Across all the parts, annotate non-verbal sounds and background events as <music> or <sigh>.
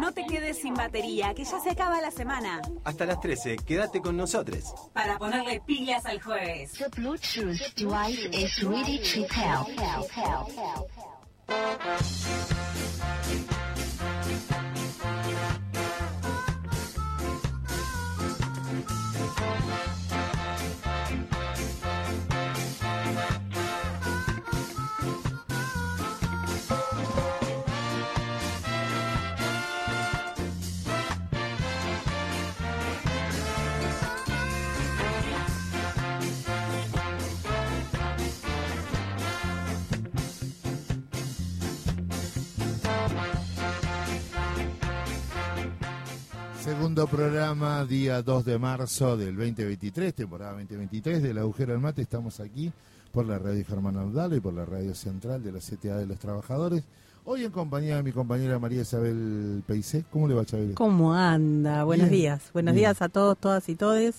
No te quedes sin batería, que ya se acaba la semana. Hasta las 13, quédate con nosotros. Para ponerle pilas al jueves. The Bluetooth device is ready to help. Segundo programa, día 2 de marzo del 2023, temporada 2023 del Agujero del Mate. Estamos aquí por la radio Germán Audalo y por la radio central de la CTA de los Trabajadores. Hoy en compañía de mi compañera María Isabel Peicé. ¿Cómo le va, Chabel? ¿Cómo anda? Buenos Bien, días. Buenos bien. días a todos, todas y todes.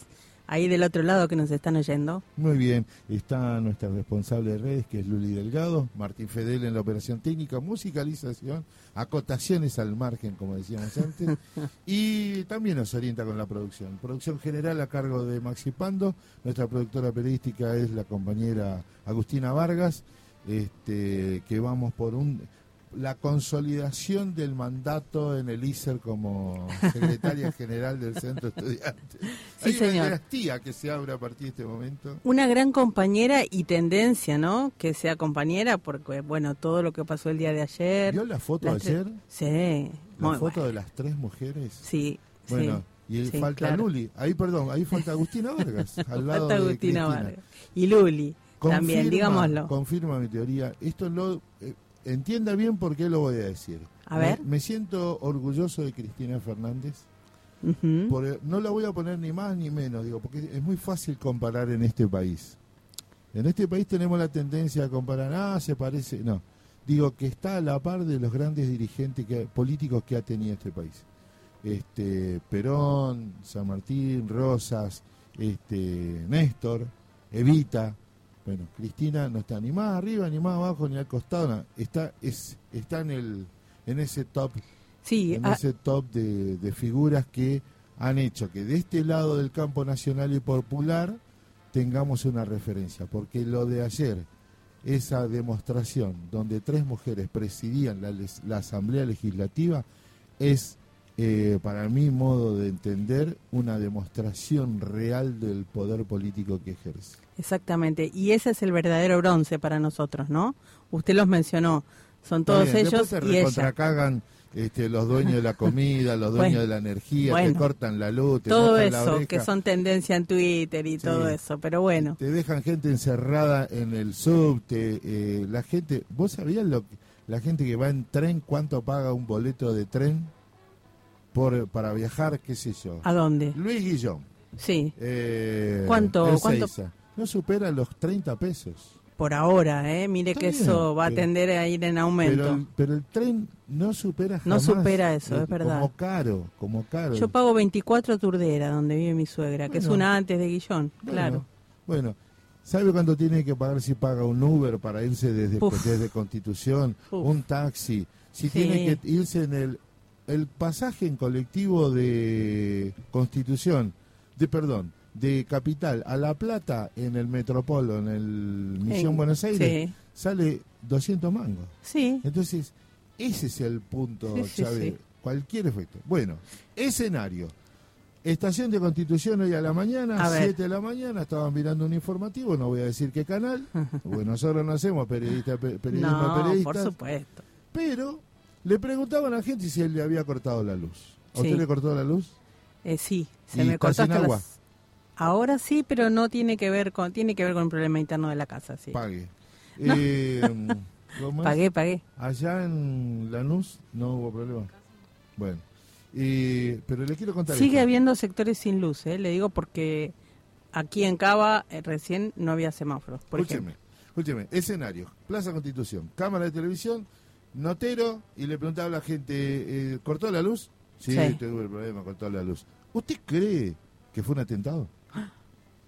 Ahí del otro lado que nos están oyendo. Muy bien, está nuestra responsable de redes, que es Luli Delgado, Martín Fedel en la operación técnica, musicalización, acotaciones al margen, como decíamos antes, <laughs> y también nos orienta con la producción. Producción general a cargo de Maxi Pando, nuestra productora periodística es la compañera Agustina Vargas, este, que vamos por un la consolidación del mandato en el ISER como secretaria <laughs> general del centro estudiante. Sí, Hay una dinastía que se abre a partir de este momento. Una gran compañera y tendencia, ¿no? Que sea compañera porque, bueno, todo lo que pasó el día de ayer. ¿Vio la foto las ayer? Sí. La muy foto bueno. de las tres mujeres. Sí. Bueno, sí, y sí, falta claro. Luli. Ahí, perdón, ahí falta <laughs> Agustina Vargas. al lado Falta de Agustina Cristina. Vargas. Y Luli. también, digámoslo. Confirma mi teoría. Esto lo. eh, entienda bien por qué lo voy a decir. A ver. Me, siento orgulloso de Cristina Fernández. Por- no la voy a poner ni más ni menos, digo, porque es muy fácil comparar en este país. En este país tenemos la tendencia a comparar, ah, se parece. No. Digo que está a la par de los grandes dirigentes que, políticos que ha tenido este país. Este, Perón, San Martín, Rosas, este, Néstor, Evita. Bueno, Cristina no está ni más arriba, ni más abajo, ni al costado. no. Está, es, está en, el, en ese top Sí, en ah, ese top de, de figuras que han hecho que de este lado del campo nacional y popular tengamos una referencia, porque lo de ayer, esa demostración donde tres mujeres presidían la Asamblea Legislativa, es, eh, para mi modo de entender, una demostración real del poder político que ejerce. Exactamente. Y ese es el verdadero bronce para nosotros, ¿no? Usted los mencionó. Son todos bien, ellos se y ella. este, los dueños de la comida, los dueños Bueno, de la energía, bueno. te cortan la luz, te todo la eso, oreja. que son tendencia en Twitter y Sí. todo eso, pero bueno. Te dejan gente encerrada en el subte. eh, la gente, ¿vos sabías lo que- la gente que va en tren cuánto paga un boleto de tren por para viajar, qué sé yo? ¿A dónde? Luis Guillón. Sí, eh, ¿Cuánto- cuánto? No supera los 30 pesos. por ahora, ¿eh? Mire Está que bien, eso va a tender a ir en aumento. Pero el, pero el tren no supera No supera eso, es verdad. Como caro, como caro. Yo pago 24 Turdera, donde vive mi suegra, que es una antes de Guillón, Bueno, claro. Bueno, ¿sabe cuánto tiene que pagar si paga un Uber para irse desde, Uf. desde Constitución? Uf. Un taxi. Si Sí. tiene que irse en el, el pasaje en colectivo de Constitución, de perdón, de Capital a La Plata en el Metropolo, en el Misión En- Buenos Aires, Sí, sale 200 mangos. sí, Entonces, ese es el punto, Chávez. Cualquier efecto. Bueno, escenario. Estación de Constitución hoy a la mañana, A ver. 7 de la mañana, estaban mirando un informativo, no voy a decir qué canal, <laughs> porque nosotros no hacemos periodista, pe- periodismo no, por periodistas, supuesto. pero le preguntaban a la gente si él le había cortado la luz. ¿A Sí. usted le cortó la luz? Eh, sí, se ¿Y me cortó hasta agua? las- Ahora sí, pero no tiene que ver con tiene que ver con un problema interno de la casa, sí. Pague. <laughs> No. Eh, ¿cómo es? <laughs> Pagué, pagué. Allá en Lanús no hubo problema. Bueno, y- pero le quiero contar Sigue esto. habiendo sectores sin luz, ¿eh? le digo porque aquí en Cava eh, recién no había semáforos, por Escúcheme, escúcheme, escenario, Plaza Constitución, cámara de televisión, notero, y le preguntaba a la gente, eh, ¿cortó la luz? Sí, Sí. tuve el problema, cortó la luz. ¿Usted cree que fue un atentado?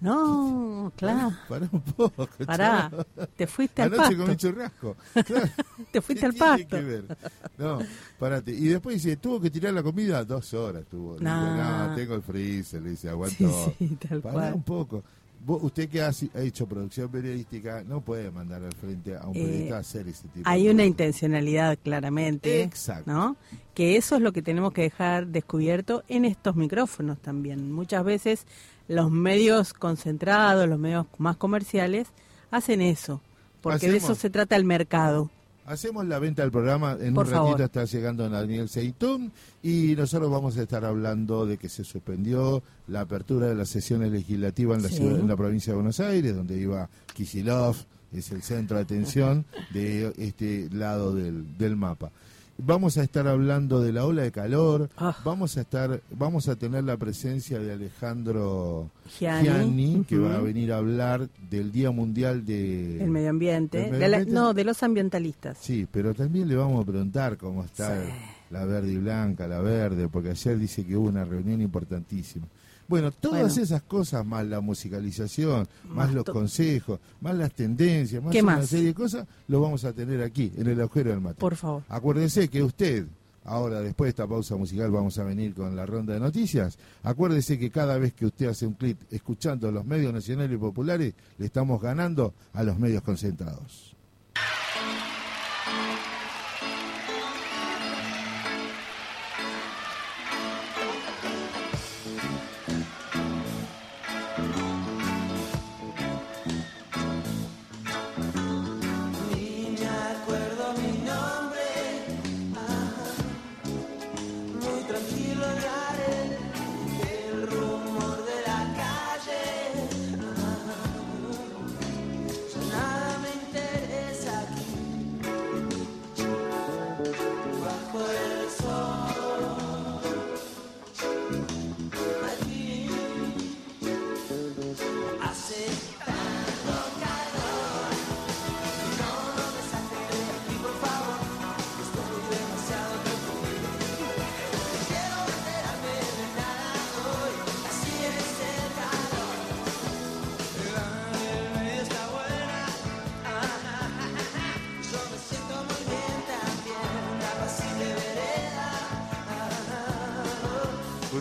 No, claro. Pará un poco. Pará, chavo. te fuiste al Anoche comí pasto. churrasco. <laughs> Claro. Te fuiste ¿Qué al pasto. que ver? No, parate. Y después dice, tuvo que tirar la comida dos horas. Tuvo. Le No. tengo el freezer. Le dice, aguanto. Sí, sí, tal Pará cual. un poco. Vos- usted que ha, hecho producción periodística, no puede mandar al frente a un Eh, periodista a hacer ese tipo Hay de una intencionalidad claramente, Exacto. ¿no? Que eso es lo que tenemos que dejar descubierto en estos micrófonos también. Muchas veces los medios concentrados, los medios más comerciales, hacen eso, porque de eso se trata el mercado. Hacemos la venta del programa, en Por un ratito favor. está llegando Daniel Seitún y nosotros vamos a estar hablando de que se suspendió la apertura de las sesiones legislativas en la, Sí. ciudad, en la provincia de Buenos Aires, donde iba Kisilov, es el centro de atención de este lado del, del mapa. Vamos a estar hablando de la ola de calor, Ah. vamos a estar, vamos a tener la presencia de Alejandro Gianni, Gianni, que va a venir a hablar del Día Mundial de El medio ambiente, no, de los ambientalistas. Sí, pero también le vamos a preguntar cómo está Sí. la verde y blanca, la verde, porque ayer dice que hubo una reunión importantísima. Bueno, todas Bueno. esas cosas, más la musicalización, más, Más los consejos, más las tendencias, más ¿Qué una más? serie de cosas, lo vamos a tener aquí, en el agujero del mate. Por favor. Acuérdese que usted, ahora después de esta pausa musical vamos a venir con la ronda de noticias, acuérdese que cada vez que usted hace un clic escuchando los medios nacionales y populares, le estamos ganando a los medios concentrados.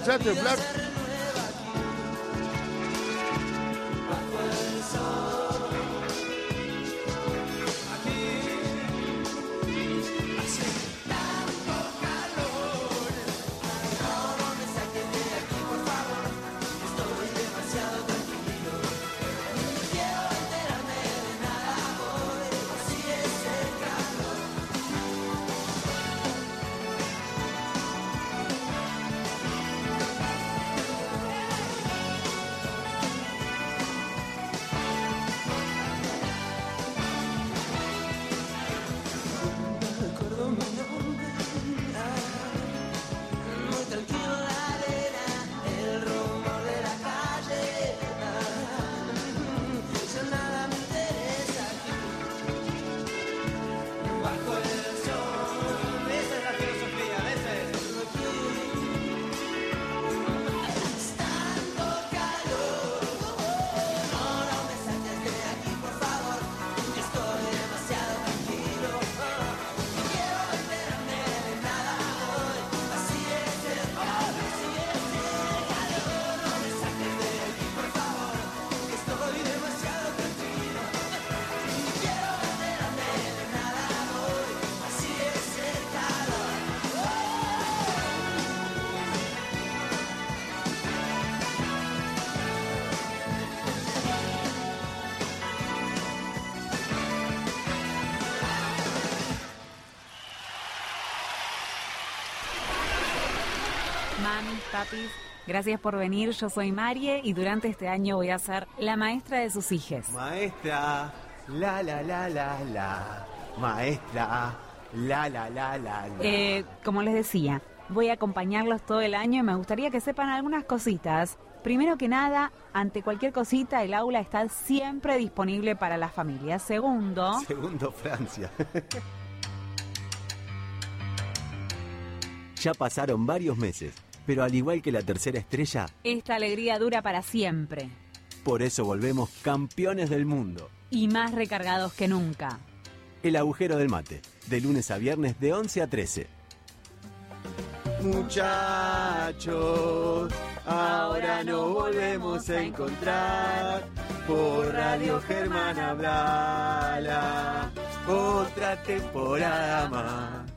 ¿Escuchaste, La vida gracias por venir. Yo soy Marie y durante este año voy a ser la maestra de sus hijes. Maestra, la la la la la. Maestra, la la la la la. Eh, como les decía, voy a acompañarlos todo el año y me gustaría que sepan algunas cositas. Primero que nada, ante cualquier cosita, el aula está siempre disponible para las familias. Segundo, Segundo Francia. <laughs> ya pasaron varios meses, pero al igual que la tercera estrella, esta alegría dura para siempre. Por eso volvemos campeones del mundo. Y más recargados que nunca. El agujero del mate, de lunes a viernes de 11 a 13. Muchachos, ahora nos volvemos a encontrar por Radio Germán Abdala. Otra temporada más.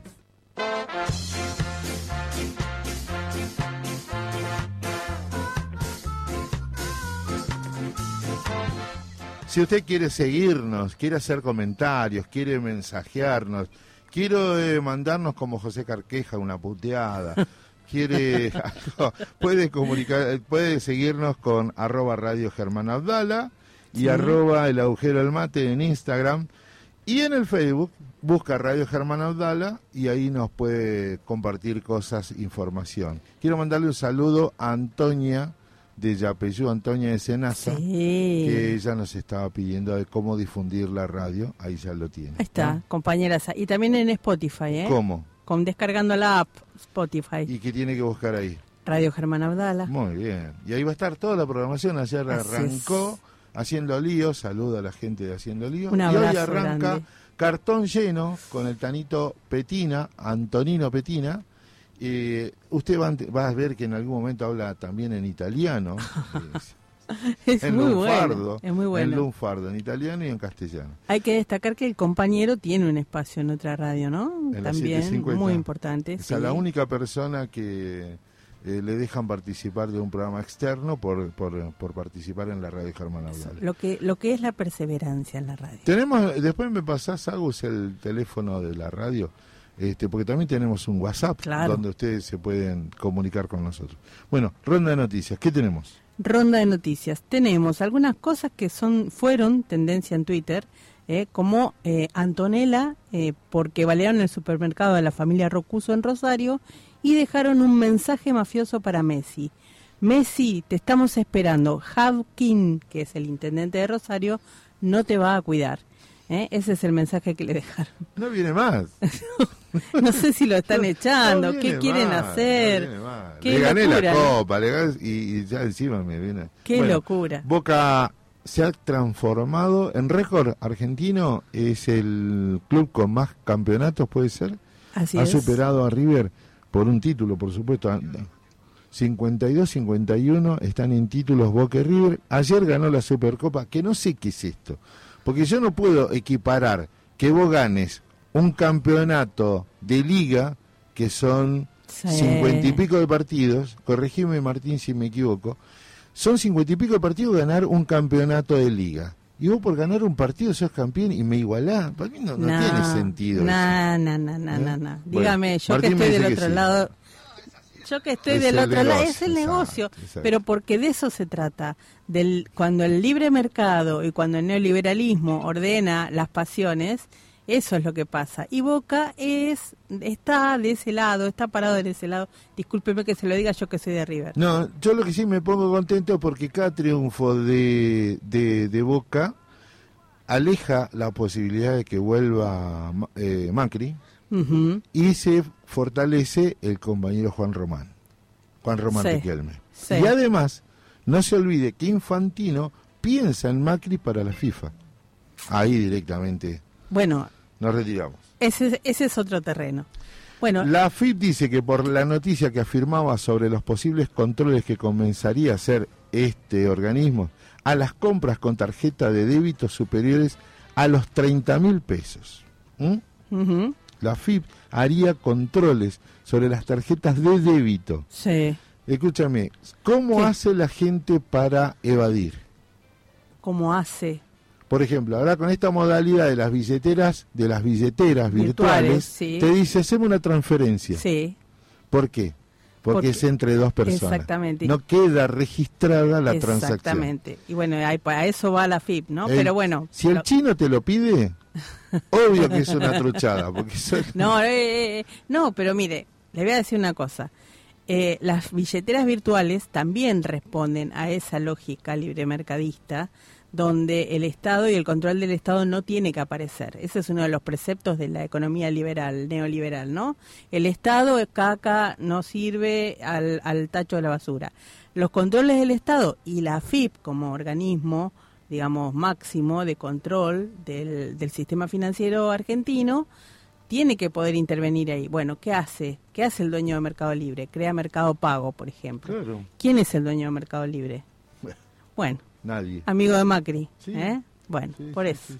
Si usted quiere seguirnos, quiere hacer comentarios, quiere mensajearnos, quiere eh, mandarnos como José Carqueja una puteada, <laughs> quiere algo, puede comunicar, eh, puede seguirnos con arroba radio Germán Abdala y arroba el agujero del mate en Instagram y en el Facebook busca Radio Germán Abdala y ahí nos puede compartir cosas, información. Quiero mandarle un saludo a Antonia de Yapeyú, Antonia de Senasa que ella nos estaba pidiendo de cómo difundir la radio, ahí ya lo tiene. Ahí está, compañeras. Y también en Spotify, ¿eh? ¿Cómo? Con descargando la app Spotify. ¿Y qué tiene que buscar ahí? Radio Germán Abdala. Muy bien. Y ahí va a estar toda la programación. Ayer Así arrancó Haciendo Lío, saluda a la gente de Haciendo Lío. Un y hoy abrazo arranca grande. Cartón Lleno con el tanito Petina, Antonino Petina. Eh, usted va, a ent- va a ver que en algún momento habla también en italiano. <laughs> Es en muy lunfardo. bueno. Es muy En bueno. lunfardo, en italiano y en castellano. Hay que destacar que el compañero tiene un espacio en otra radio, ¿no? En También 750. muy importante. O sea, sí. la única persona que eh, le dejan participar de un programa externo por, por, por participar en la radio Germán Abdala. Lo que, lo que es la perseverancia en la radio. Tenemos, después me pasás, Agus, el teléfono de la radio, este, porque también tenemos un WhatsApp Claro. donde ustedes se pueden comunicar con nosotros. Bueno, ronda de noticias, ¿qué tenemos? Ronda de noticias. Tenemos algunas cosas que son fueron tendencia en Twitter, eh, como eh, Antonella, eh, porque balearon el supermercado de la familia Rocuso en Rosario y dejaron un mensaje mafioso para Messi. Messi, te estamos esperando. Javkin, que es el intendente de Rosario, no te va a cuidar. ¿Eh? Ese es el mensaje que le dejaron. <laughs> No viene más. <laughs> No sé si lo están <laughs> echando, No qué quieren más, hacer. no. Qué le gané locura, la copa, le gané- y, y ya encima me viene. Qué Bueno, locura. Boca se ha transformado en récord argentino, es el club con más campeonatos, puede ser. Así ha es. superado a River por un título, por supuesto. 52-51 están en títulos Boca y River. Ayer ganó la Supercopa, que no sé qué es esto. Porque yo no puedo equiparar que vos ganes un campeonato de liga, que son Sí. cincuenta y pico de partidos, corregime Martín si me equivoco, son cincuenta y pico de partidos ganar un campeonato de liga. Y vos por ganar un partido sos campeón y me igualás. Para mí no, no tiene sentido. eso. No, no, no, no, ¿Eh? no, no. Bueno, Dígame, yo Martín que estoy del otro sí. lado. Yo que estoy Es del el otro lado, es el exacto, negocio. exacto. Pero porque de eso se trata. Del, cuando el libre mercado y cuando el neoliberalismo ordena las pasiones, eso es lo que pasa. Y Boca es está de ese lado, está parado de ese lado. Discúlpeme que se lo diga yo que soy de River. No, yo lo que sí me pongo contento porque cada triunfo de, de, de Boca aleja la posibilidad de que vuelva eh, Macri y se fortalece el compañero Juan Román, Juan Román Sí, Riquelme. sí. Y además, no se olvide que Infantino piensa en Macri para la FIFA. Ahí directamente Bueno, nos retiramos. ese, ese es otro terreno. Bueno, La FIP dice que por la noticia que afirmaba sobre los posibles controles que comenzaría a hacer este organismo a las compras con tarjeta de débito superiores a los 30 mil pesos. ¿Mm? La FIP haría controles sobre las tarjetas de débito. sí, Escúchame, ¿cómo hace la gente para evadir? como hace Por ejemplo, ahora con esta modalidad de las billeteras, de las billeteras virtuales, Virtuales, sí. te dice, hacemos una transferencia. Sí, ¿Por qué? Porque, Porque- es entre dos personas. Exactamente. No queda registrada la transacción. Exactamente. Y bueno, ahí, pues, a eso va la FIP, ¿no? El- Pero bueno. Si el chino te lo pide, obvio que es una truchada. Porque <laughs> son- no, eh, eh, no, pero mire, le voy a decir una cosa. Eh, las billeteras virtuales también responden a esa lógica libre mercadista donde el Estado y el control del Estado no tiene que aparecer. Ese es uno de los preceptos de la economía liberal, neoliberal, ¿no? El Estado es caca, no sirve al, al tacho de la basura. Los controles del Estado y la FIP como organismo, digamos, máximo de control del, del sistema financiero argentino, tiene que poder intervenir ahí. Bueno, ¿qué hace? ¿Qué hace el dueño de Mercado Libre? Crea Mercado Pago, por ejemplo. Claro. ¿Quién es el dueño de Mercado Libre? <laughs> Bueno, Nadie. amigo de Macri. Sí. ¿eh? Bueno, Sí, por eso. sí.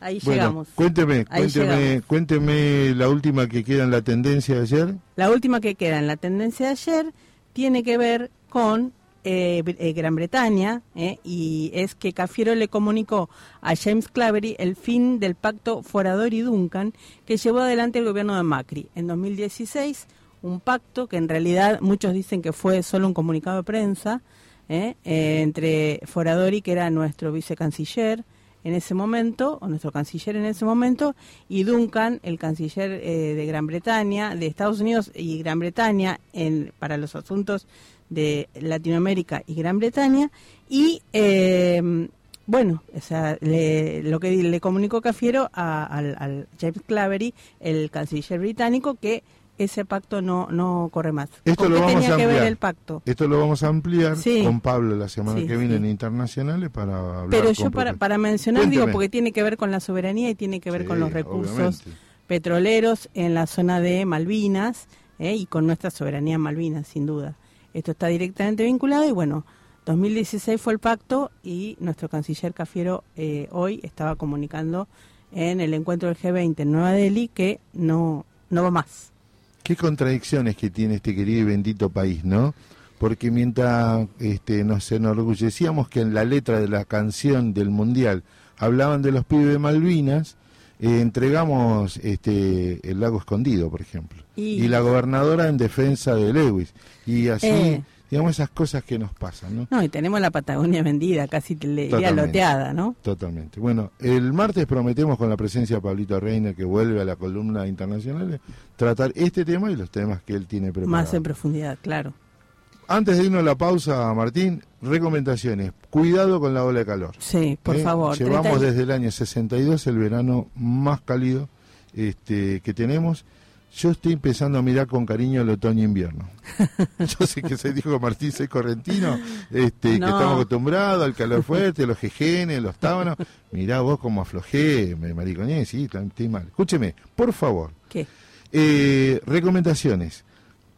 Ahí Bueno, llegamos. cuénteme, Ahí cuénteme, llegamos. cuénteme la última que queda en la tendencia de ayer. La última que queda en la tendencia de ayer tiene que ver con eh, eh, Gran Bretaña eh, y es que Cafiero le comunicó a James Clavery el fin del pacto Forador y Duncan que llevó adelante el gobierno de Macri. En 2016, un pacto que en realidad muchos dicen que fue solo un comunicado de prensa eh, eh, entre Foradori, que era nuestro vicecanciller, en ese momento, o nuestro canciller en ese momento, y Duncan, el canciller eh, de Gran Bretaña, de Estados Unidos y Gran Bretaña en, para los asuntos de Latinoamérica y Gran Bretaña, y eh, bueno, o sea, le- lo que le comunicó Cafiero a- al, al James Clavery, el canciller británico, que ese pacto no, no corre más. Esto ¿Con lo vamos tenía a que ver ampliar. el pacto? Esto lo vamos a ampliar Sí. con Pablo la semana Sí, que viene sí. en Internacionales para hablar Pero yo para, para mencionar, digo, porque tiene que ver con la soberanía y tiene que ver con los recursos obviamente. petroleros en la zona de Malvinas ¿eh? y con nuestra soberanía en Malvinas, sin duda. Esto está directamente vinculado y bueno, 2016 fue el pacto y nuestro canciller Cafiero eh, hoy estaba comunicando en el encuentro del G20 en Nueva Delhi que no, no va más. Qué contradicciones que tiene este querido y bendito país, ¿no? Porque mientras este, nos enorgullecíamos que en la letra de la canción del Mundial hablaban de los pibes de Malvinas, eh, entregamos este, el lago escondido, por ejemplo. Y- Y, la gobernadora en defensa de Lewis. Y así, Eh. digamos, esas cosas que nos pasan, ¿no? No, y tenemos la Patagonia vendida, casi le diría loteada, ¿no? Totalmente. Bueno, el martes prometemos con la presencia de Pablito Reina, que vuelve a la columna internacional, tratar este tema y los temas que él tiene preparados. Más en profundidad, claro. Antes de irnos a la pausa, Martín, recomendaciones. Cuidado con la ola de calor. Sí, por ¿eh? favor. Llevamos 30 y- desde el año 62 el verano más cálido este, que tenemos. Yo estoy empezando a mirar con cariño el otoño-invierno. <laughs> Yo sé que se dijo Martín soy correntino, este, que estamos acostumbrados al calor fuerte, los jejenes, los tábanos. Mirá vos cómo aflojé, me mariconé, sí, estoy mal. Escúcheme, por favor, ¿Qué? eh, recomendaciones,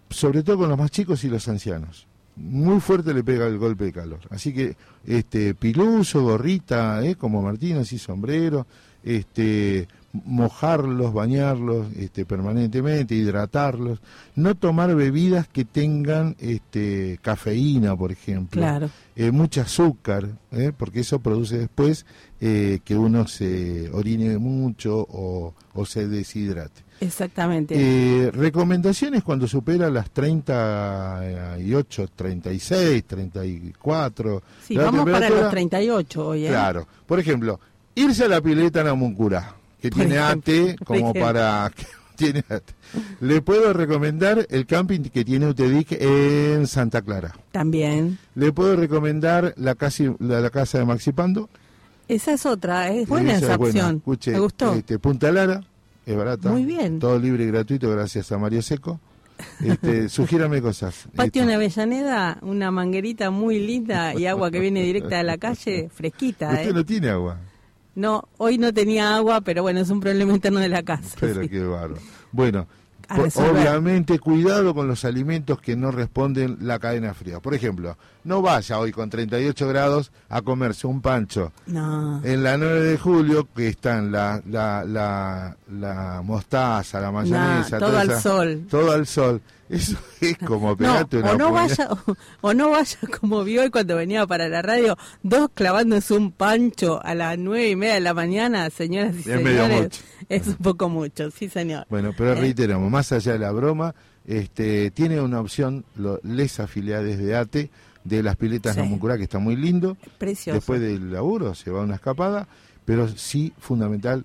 sobre todo con los más chicos y los ancianos. Muy fuerte le pega el golpe de calor. Así que, este, piluso, gorrita, ¿eh? como Martín, así sombrero, este, mojarlos, bañarlos este, permanentemente, hidratarlos, no tomar bebidas que tengan este, cafeína, por ejemplo, Claro. eh, mucho azúcar, ¿eh? porque eso produce después eh, que uno se orine mucho o, o se deshidrate. Exactamente. Eh, recomendaciones cuando supera las 38, 36, 34. sí, vamos para los 38 hoy, ¿eh? Claro. Por ejemplo, irse a la pileta Namuncurá, que Por tiene ejemplo, ATE <laughs> como para... que tiene ATE. Le puedo recomendar el camping que tiene UTEDIC en Santa Clara. También. Le puedo recomendar la, casi, la, la casa de Maxi Pando. Esa es otra, es buena Esa esa, opción. Escuche, Me gustó. este, Punta Lara, es barata. Muy bien. Todo libre y gratuito gracias a Mario Seco. Este, <laughs> sugiérame cosas. Patio en Avellaneda, una manguerita muy linda y agua que viene directa de la calle, fresquita. Usted ¿eh? no tiene agua. No, hoy no tenía agua, pero bueno, es un problema interno de la casa. Pero sí. qué bárbaro. Bueno, A po- resolver. obviamente cuidado con los alimentos que no responden la cadena fría. Por ejemplo, no vaya hoy con 38 grados a comerse un pancho No. en la 9 de julio, que están la, la, la, la mostaza, la mayonesa, todo al esa- sol. Todo al sol. Eso <laughs> es como No, pegarte una o no vaya o, <laughs> o no vaya como vio hoy cuando venía para la radio, dos clavándose un pancho a las nueve y media de la mañana, señoras y Es señores. <laughs> es un poco mucho, sí señor. Bueno, pero ¿Eh? reiteramos, más allá de la broma, este, tiene una opción, lo- les afiliados de ATE, de las piletas Sí. Namuncurá, que está muy lindo. Precioso. Después del laburo se va a una escapada, pero sí fundamental,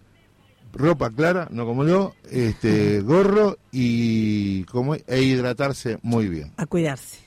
ropa clara, no como yo, este, <laughs> gorro y como, e hidratarse muy bien. A cuidarse.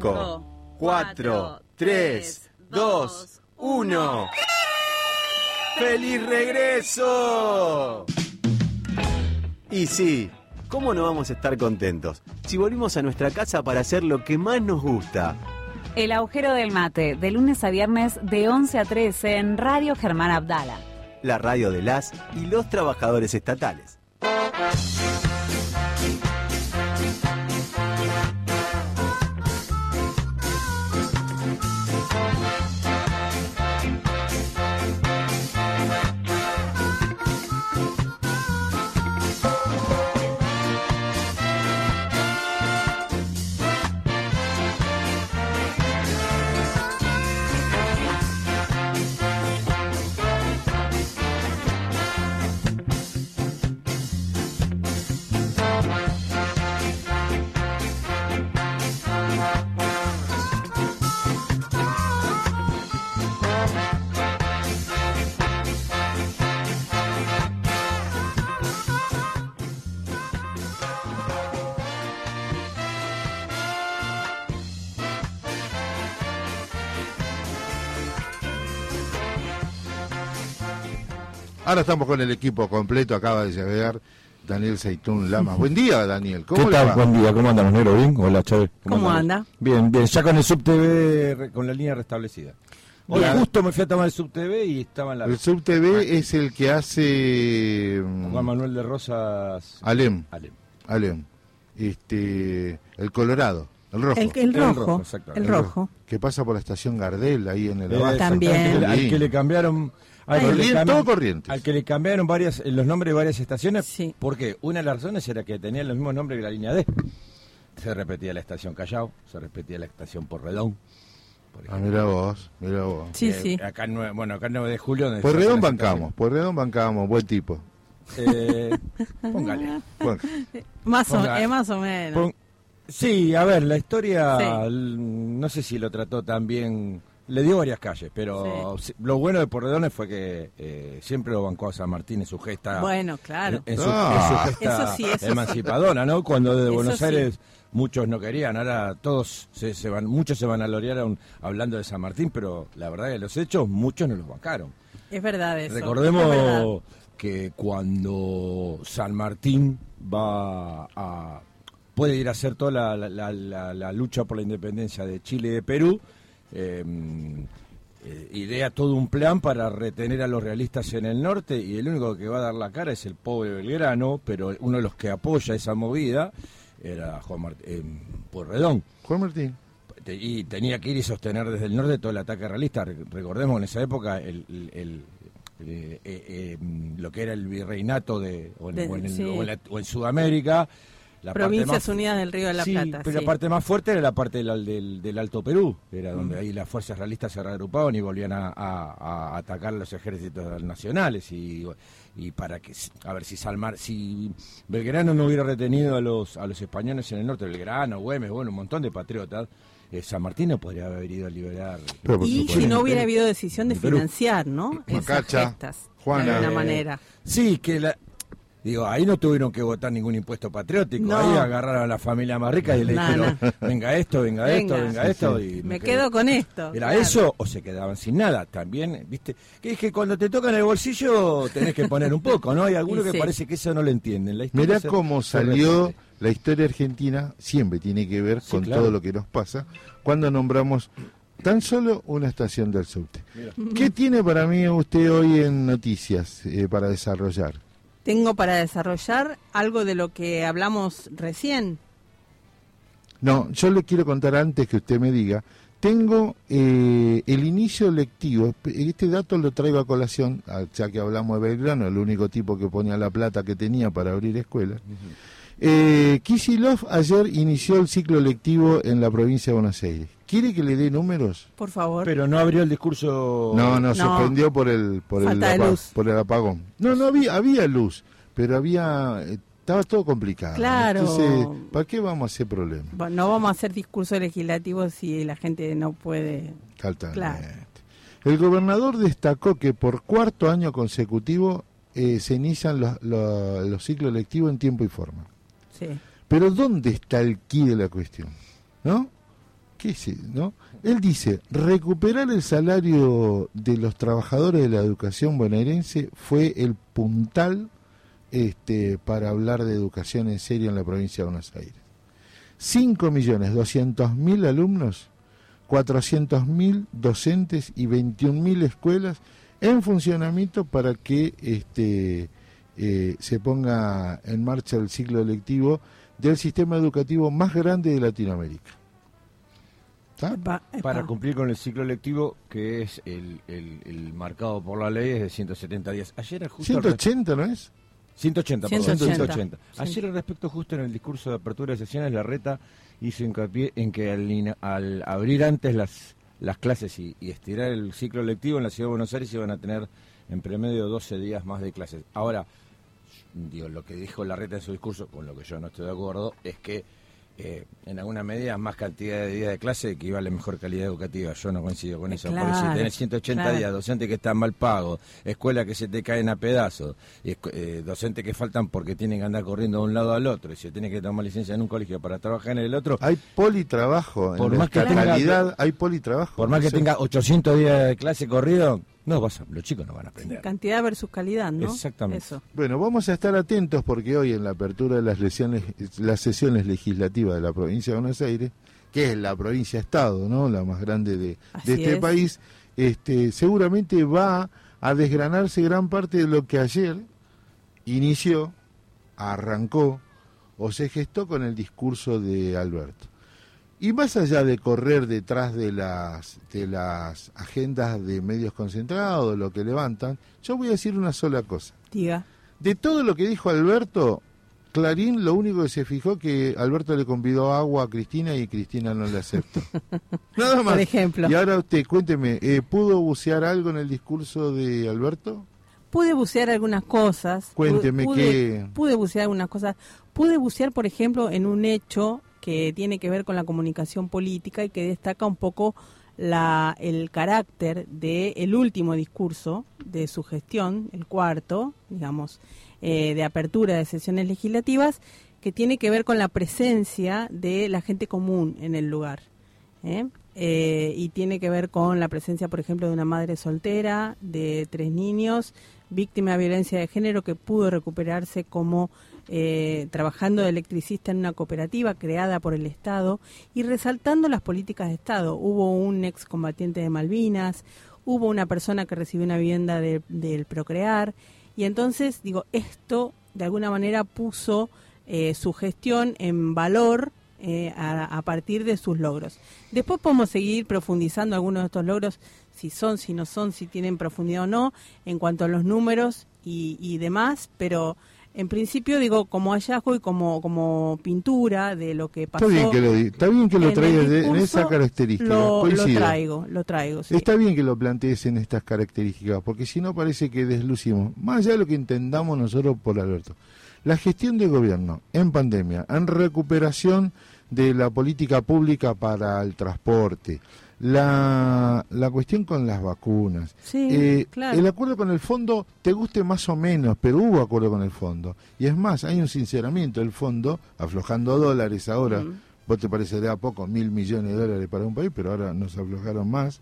5, 4, 3, 2, 1. ¡Feliz regreso! Y sí, ¿cómo no vamos a estar contentos si volvimos a nuestra casa para hacer lo que más nos gusta? El agujero del mate, de lunes a viernes de 11 a 13 en Radio Germán Abdala. La radio de las y los trabajadores estatales. Ahora estamos con el equipo completo, acaba de llegar Daniel Seitún Lamas. Buen día, Daniel. ¿Cómo ¿Qué tal? va? Buen día, ¿cómo andan los negros? ¿Bien? Hola, Chávez. ¿Cómo andan? anda? Bien, bien, ya con el SubTV, con la línea restablecida. Hoy Bien. justo me fui a tomar el SubTV y estaba en la... El Sub TV es el que hace mm, Juan Manuel de Rosas... Alem, Alem. Alem. Este, el Colorado, el rojo, El, el El rojo, rojo, el rojo. que pasa por la estación Gardel ahí en el Eh. También. Al que le cambiaron... al que le Corriente, cambian- todo Corrientes. Al que le cambiaron varias, eh, los nombres de varias estaciones. Sí. ¿Por qué? Una de las razones era que tenía los mismos nombres que la línea D. Se repetía la estación Callao, se repetía la estación Porredón. por Ah, mira vos, mira vos. Sí, Eh, sí. Acá bueno, acá en 9 de julio... donde Por se hace Redón la bancamos, por Redón bancamos, buen tipo. Eh, póngale. <laughs> Bueno, Más o, Ponga- eh, más o menos. Pon- Sí, a ver, la historia, Sí. no sé si lo trató tan bien, le dio varias calles, pero lo bueno de Porredones fue que eh, siempre lo bancó a San Martín en su gesta, Bueno, claro. en, en su, Ah. en su gesta Eso sí, eso sí. emancipadora, ¿no? Cuando desde Eso Buenos sí. Aires muchos no querían, ahora todos se, se van, muchos se van a gloriar aún hablando de San Martín, pero la verdad que los hechos muchos no los bancaron. Es verdad eso. es verdad. Recordemos que cuando San Martín va a puede ir a hacer toda la, la- la- la- la lucha por la independencia de Chile y de Perú, eh, eh, idea todo un plan para retener a los realistas en el norte y el único que va a dar la cara es el pobre Belgrano, pero uno de los que apoya esa movida era Juan Martín Pueyrredón. Juan Martín. Y tenía que ir y sostener desde el norte todo el ataque realista. Re- Recordemos en esa época el, el- el- eh, eh, eh, lo que era el virreinato de, o, en, De- o en el- sí. o en la- o en Sudamérica. La parte Provincias más- Unidas del Río de la Sí, Plata. pero sí. la parte más fuerte era la parte del, del- del Alto Perú, era donde ahí las fuerzas realistas se reagrupaban y volvían a, a- a atacar los ejércitos nacionales y, y para que a ver si Salmar si Belgrano no hubiera retenido a los a los españoles en el norte, Belgrano, Güemes, bueno, un montón de patriotas, eh, San Martín no podría haber ido a liberar. Pero Y si no hubiera habido decisión de financiar, ¿no? Esas Macacha, gestas, Juana. de alguna Eh, manera. Sí, que la Digo, ahí no tuvieron que votar ningún impuesto patriótico. No. Ahí agarraron a la familia más rica y le No, dijeron, no. venga esto, venga, esto, Venga. Sí, esto. sí. Y Me quedo con esto. ¿Era claro. eso o se quedaban sin nada? También, ¿viste? Que es que cuando te tocan el bolsillo tenés que poner un poco, ¿no? Hay algunos que sí. parece que eso no lo entienden. La Mirá se- cómo salió la historia argentina, siempre tiene que ver Sí, con claro. todo lo que nos pasa, cuando nombramos tan solo una estación del subte. ¿Qué tiene para mí usted hoy en noticias eh, para desarrollar? Tengo para desarrollar algo de lo que hablamos recién. No, yo le quiero contar antes que usted me diga. Tengo eh, el inicio lectivo, este dato lo traigo a colación, ah, ya que hablamos de Belgrano, el único tipo que ponía la plata que tenía para abrir escuelas. Eh, Kicillof ayer inició el ciclo lectivo en la provincia de Buenos Aires. ¿Quiere que le dé números? Por favor. Pero no abrió el discurso. No, no, No. suspendió por el por el, Falta luz. por el apagón. No, no había había luz, pero había eh, estaba todo complicado. Claro. Entonces, ¿para qué vamos a hacer problemas? Bueno, no vamos a hacer discurso legislativo si la gente no puede. Totalmente. Claro. El gobernador destacó que por cuarto año consecutivo eh, se inician los, los- los ciclos lectivos en tiempo y forma. Sí. Pero ¿dónde está el quid de la cuestión? ¿No? ¿No? Él dice, recuperar el salario de los trabajadores de la educación bonaerense fue el puntal este, para hablar de educación en serio en la provincia de Buenos Aires. 5.200.000 alumnos, 400.000 docentes y 21.000 escuelas en funcionamiento para que este, eh, se ponga en marcha el ciclo lectivo del sistema educativo más grande de Latinoamérica. ¿Está? Epa, epa. Para cumplir con el ciclo lectivo, que es el, el- el marcado por la ley, es de 170 días. Ayer justo. al 180, ¿no es? 180, perdón, 180. 180. Sí. Ayer al respecto, justo en el discurso de apertura de sesiones, la reta hizo hincapié en que al, abrir antes las, las clases y, y estirar el ciclo lectivo en la ciudad de Buenos Aires iban a tener en promedio 12 días más de clases. Ahora, digo, lo que dijo la reta en su discurso, con lo que yo no estoy de acuerdo, es que eh, en alguna medida más cantidad de días de clase equivale a mejor calidad educativa. Yo no coincido con eso. claro, Porque si tenés 180 claro. días, docentes que están mal pagos, escuelas que se te caen a pedazos, y escu- eh, docentes que faltan porque tienen que andar corriendo de un lado al otro, y se tiene que tomar licencia en un colegio para trabajar en el otro, Hay politrabajo. Por en más que la tenga- calidad hay politrabajo. por más que Eso- tenga 800 días de clase corrido, no vas a- los chicos no van a aprender. Cantidad versus calidad, ¿no? Exactamente. Eso. Bueno, vamos a estar atentos porque hoy en la apertura de las sesiones, las sesiones legislativas de la provincia de Buenos Aires, que es la provincia Estado, ¿no? La más grande de, de este es. país, este, seguramente va a desgranarse gran parte de lo que ayer inició, arrancó o se gestó con el discurso de Alberto. Y más allá de correr detrás de las, de las agendas de medios concentrados, lo que levantan, yo voy a decir una sola cosa. Diga. De todo lo que dijo Alberto, Clarín lo único que se fijó que Alberto le convidó agua a Cristina y Cristina no le aceptó. <laughs> Nada más. Por ejemplo. Y ahora usted, cuénteme, eh, ¿pudo bucear algo en el discurso de Alberto? Pude bucear algunas cosas. Cuénteme pude, qué- Pude bucear algunas cosas. Pude bucear, por ejemplo, en un hecho que tiene que ver con la comunicación política y que destaca un poco la, el carácter del el último discurso de su gestión, el cuarto, digamos, eh, de apertura de sesiones legislativas, que tiene que ver con la presencia de la gente común en el lugar. ¿eh? Eh, y tiene que ver con la presencia, por ejemplo, de una madre soltera, de tres niños, víctima de violencia de género que pudo recuperarse como eh, trabajando de electricista en una cooperativa creada por el Estado y resaltando las políticas de Estado. Hubo un excombatiente de Malvinas, hubo una persona que recibió una vivienda de- del Procrear, y entonces, digo, esto de alguna manera puso eh, su gestión en valor eh, a, partir de sus logros. Después podemos seguir profundizando algunos de estos logros, si son, si no son, si tienen profundidad o no, en cuanto a los números y demás, pero en principio digo como hallazgo y como, como pintura de lo que pasó. Está bien que lo, está bien que lo traigas de- en esa característica. Lo, traigo, lo traigo. sí. Está bien que lo plantees en estas características, porque si no parece que deslucimos, más allá de lo que entendamos nosotros por Alberto. La gestión de gobierno en pandemia, en recuperación de la política pública para el transporte, la, la cuestión con las vacunas, Sí, eh, claro. el acuerdo con el fondo, te guste más o menos, pero hubo acuerdo con el fondo. Y es más, hay un sinceramiento del fondo, aflojando dólares ahora, Mm. vos te parecerá poco, mil millones de dólares para un país, pero ahora nos aflojaron más.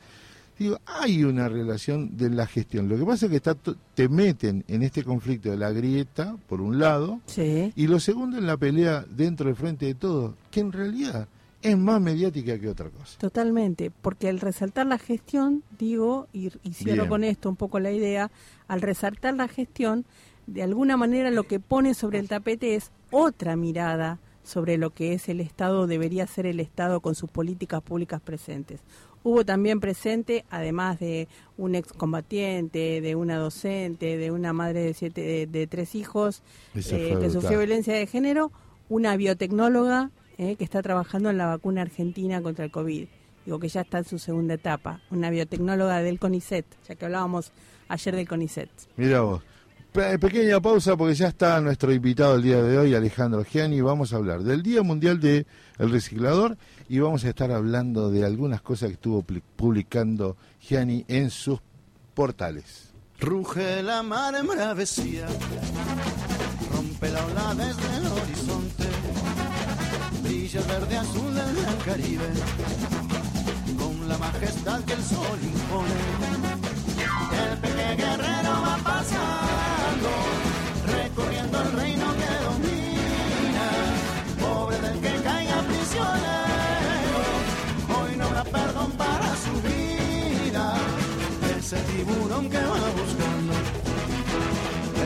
Digo, hay una relación de la gestión. Lo que pasa es que está te meten en este conflicto de la grieta, por un lado, Sí. y lo segundo en la pelea dentro del frente de todos, que en realidad es más mediática que otra cosa. Totalmente, porque al resaltar la gestión, digo, y, y cierro Bien. con esto un poco la idea, al resaltar la gestión, de alguna manera lo que pone sobre el tapete es otra mirada sobre lo que es el Estado, debería ser el Estado con sus políticas públicas presentes. Hubo también presente, además de un excombatiente, de una docente, de una madre de, siete, de, de tres hijos eh, que sufrió violencia de género, una biotecnóloga eh, que está trabajando en la vacuna argentina contra el COVID. Digo que ya está en su segunda etapa, una biotecnóloga del CONICET, ya que hablábamos ayer del CONICET. Mira vos. Pe- pequeña pausa porque ya está nuestro invitado el día de hoy, Alejandro Gianni. Vamos a hablar del Día Mundial del Reciclador y vamos a estar hablando de algunas cosas que estuvo publicando Gianni en sus portales. Ruge la mar embravecida, rompe la ola desde el horizonte, brilla el verde azul del gran Caribe, con la majestad que el sol impone. El pequeño guerrero va pasando, recorriendo el reino que domina, pobre del que caiga prisionero, hoy no habrá perdón para su vida. Es el tiburón que va buscando,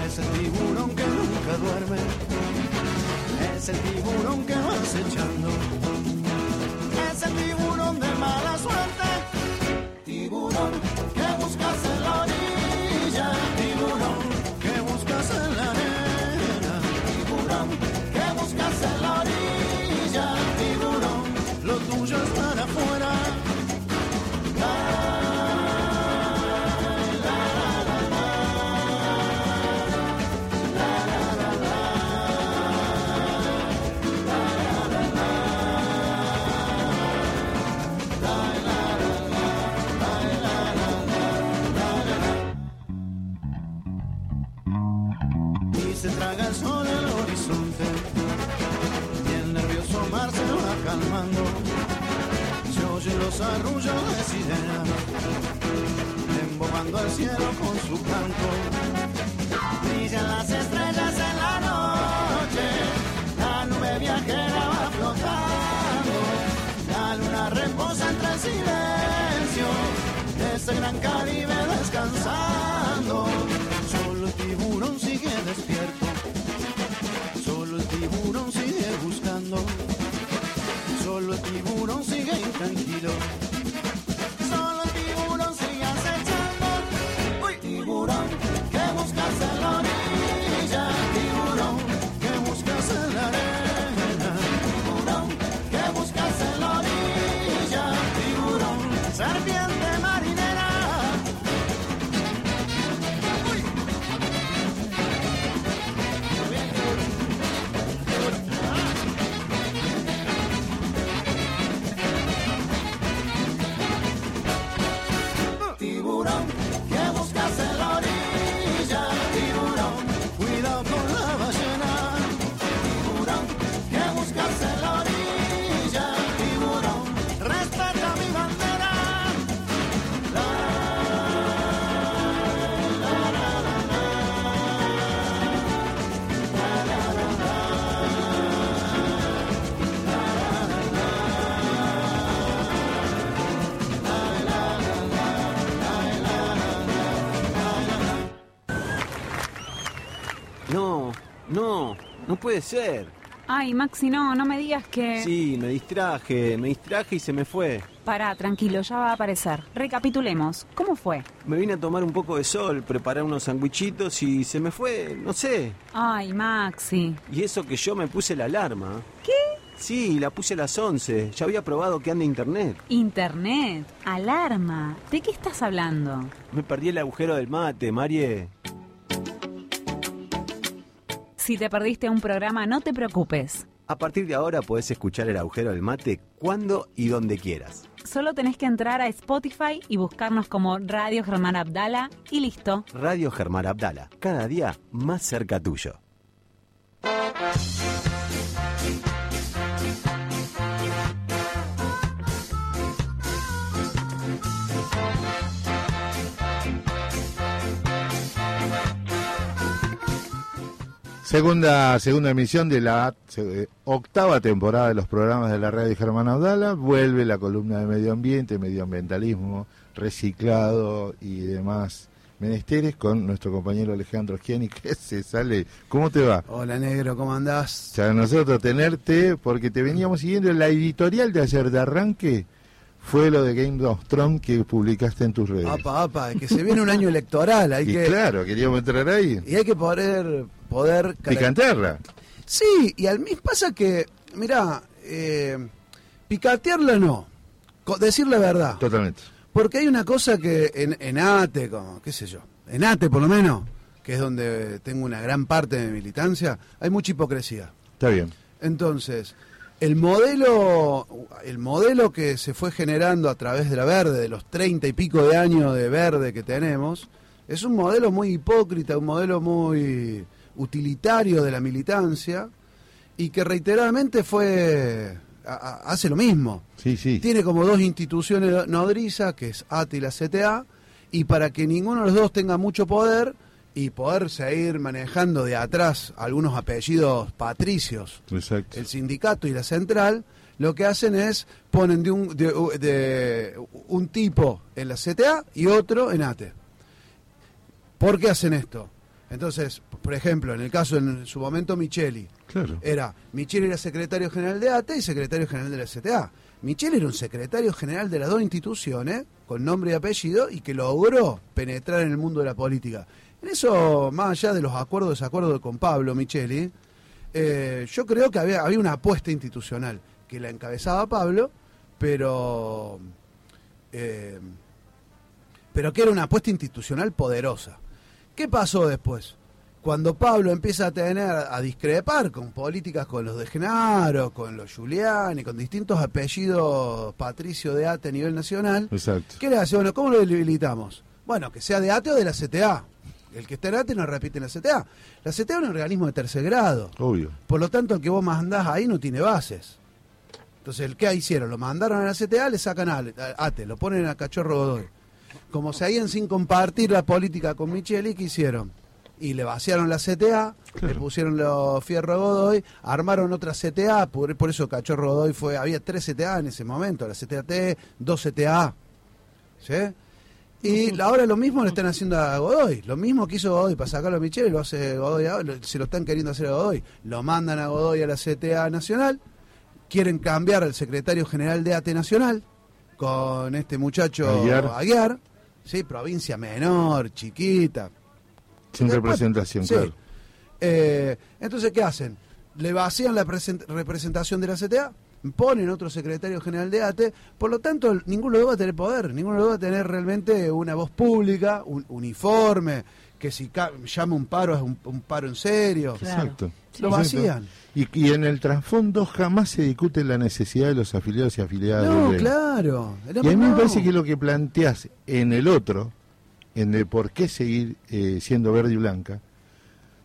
es el tiburón que nunca duerme, es el tiburón que puede ser. Ay, Maxi, no, no me digas que... Sí, me distraje, me distraje y se me fue. Pará, tranquilo, ya va a aparecer. Recapitulemos. ¿Cómo fue? Me vine a tomar un poco de sol, preparar unos sandwichitos y se me fue, no sé. Ay, Maxi. Y eso que yo me puse la alarma. ¿Qué? Sí, la puse a las 11. Ya había probado que anda internet. Internet. Alarma. ¿De qué estás hablando? Me perdí el agujero del mate, Marie. Si te perdiste un programa, no te preocupes. A partir de ahora podés escuchar el agujero del mate cuando y donde quieras. Solo tenés que entrar a Spotify y buscarnos como Radio Germán Abdala y listo. Radio Germán Abdala, cada día más cerca tuyo. Segunda, segunda emisión de la eh, octava temporada de los programas de la radio Germán Abdala. Vuelve la columna de medio ambiente, medioambientalismo, reciclado y demás menesteres con nuestro compañero Alejandro Giani, que <laughs> se sale. ¿Cómo te va? Hola negro, ¿cómo andás? O sea, nosotros tenerte, porque te veníamos siguiendo la editorial de ayer de arranque, fue lo de Game of Thrones que publicaste en tus redes. Apa, apa, que se viene un año electoral, hay y que claro, queríamos entrar ahí. y hay que poder poder Picanterra. Sí, y al mismo pasa que, mirá, eh, picatearla no, decir la verdad, Totalmente. porque hay una cosa que en, en ATE, como, qué sé yo, en ATE por lo menos, que es donde tengo una gran parte de mi militancia, hay mucha hipocresía. Está bien. Entonces, el modelo, el modelo que se fue generando a través de la verde, de los treinta y pico de años de verde que tenemos, es un modelo muy hipócrita, un modelo muy utilitario de la militancia y que reiteradamente fue a- a- hace lo mismo. Sí, sí. Tiene como dos instituciones nodrizas, que es ATE y la CTA, y para que ninguno de los dos tenga mucho poder y poder seguir manejando de atrás algunos apellidos patricios, Exacto. el sindicato y la central, lo que hacen es ponen de un, de, de un tipo en la CTA y otro en ATE. ¿Por qué hacen esto? Entonces, por ejemplo, en el caso en su momento Micheli, Claro. era Micheli era secretario general de ATE y secretario general de la CTA. Micheli era un secretario general de las dos instituciones, con nombre y apellido, y que logró penetrar en el mundo de la política. En eso, más allá de los acuerdos desacuerdos con Pablo Micheli, eh, yo creo que había, había una apuesta institucional que la encabezaba Pablo, pero, eh, pero que era una apuesta institucional poderosa. ¿Qué pasó después? Cuando Pablo empieza a tener a discrepar con políticas con los de Genaro, con los Giuliani, con distintos apellidos patricio de ATE a nivel nacional, Exacto. ¿qué le hace? Bueno, ¿cómo lo debilitamos? Bueno, que sea de ATE o de la CTA. El que está en ATE no repite en la CTA. La CTA es un organismo de tercer grado. Obvio. Por lo tanto, el que vos mandás ahí no tiene bases. Entonces, ¿el qué hicieron? Lo mandaron a la CTA, le sacan a ATE, lo ponen a Cachorro Godoy. Como seguían sin compartir la política con Micheli, ¿qué hicieron? Y le vaciaron la CTA, le pusieron los fierro a Godoy, armaron otra CTA, por, por eso Cachorro Godoy fue, había tres CTA en ese momento, la CTA-T, dos CTA. ¿Sí? Y ahora lo mismo le están haciendo a Godoy. Lo mismo que hizo Godoy para sacarlo a Michel, lo hace Godoy se lo están queriendo hacer a Godoy. Lo mandan a Godoy a la CTA Nacional, quieren cambiar al secretario general de ATE Nacional con este muchacho Aguiar. Aguiar. Sí, provincia menor, chiquita. Sin Después- representación, sí. claro. Eh, entonces, ¿qué hacen? Le vacían la present- representación de la CTA, ponen otro secretario general de ATE, por lo tanto, ninguno de va a tener poder, ninguno de va a tener realmente una voz pública, un uniforme, que si ca- llama un paro es un, un paro en serio. Claro. Exacto. Lo vacían. Y, y en el trasfondo jamás se discute la necesidad de los afiliados y afiliadas. No, claro. Y a mí me parece que lo que planteas en el otro, en el por qué seguir eh, siendo verde y blanca,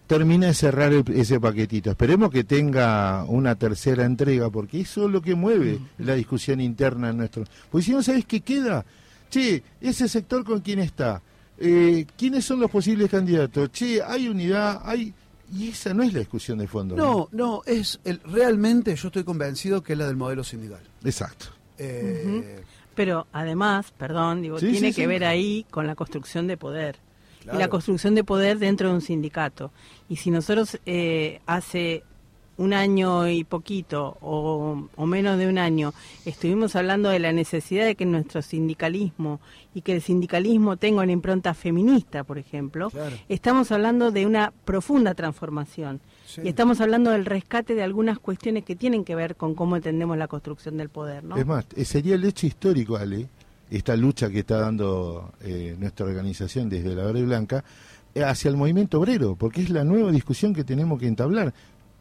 termina de cerrar el- ese paquetito. Esperemos que tenga una tercera entrega, porque eso es lo que mueve Mm. la discusión interna en nuestro... Porque si no sabes qué queda, che, ese sector con quién está, Eh, quiénes son los posibles candidatos, che, hay unidad, hay... Y esa no es la discusión de fondo. No, no, es el, realmente yo estoy convencido que es la del modelo sindical. Exacto. Eh, Pero además, perdón, digo, Sí, tiene sí, que sí. ver ahí con la construcción de poder. y la construcción de poder dentro de un sindicato. Y si nosotros eh, hace un año y poquito o, o menos de un año estuvimos hablando de la necesidad de que nuestro sindicalismo y que el sindicalismo tenga una impronta feminista, por ejemplo, Claro. estamos hablando de una profunda transformación. Sí. Y estamos hablando del rescate de algunas cuestiones que tienen que ver con cómo entendemos la construcción del poder, ¿no? Es más, eh, sería el hecho histórico, Ale, esta lucha que está dando eh, nuestra organización desde la Verde Blanca eh, hacia el movimiento obrero, porque es la nueva discusión que tenemos que entablar.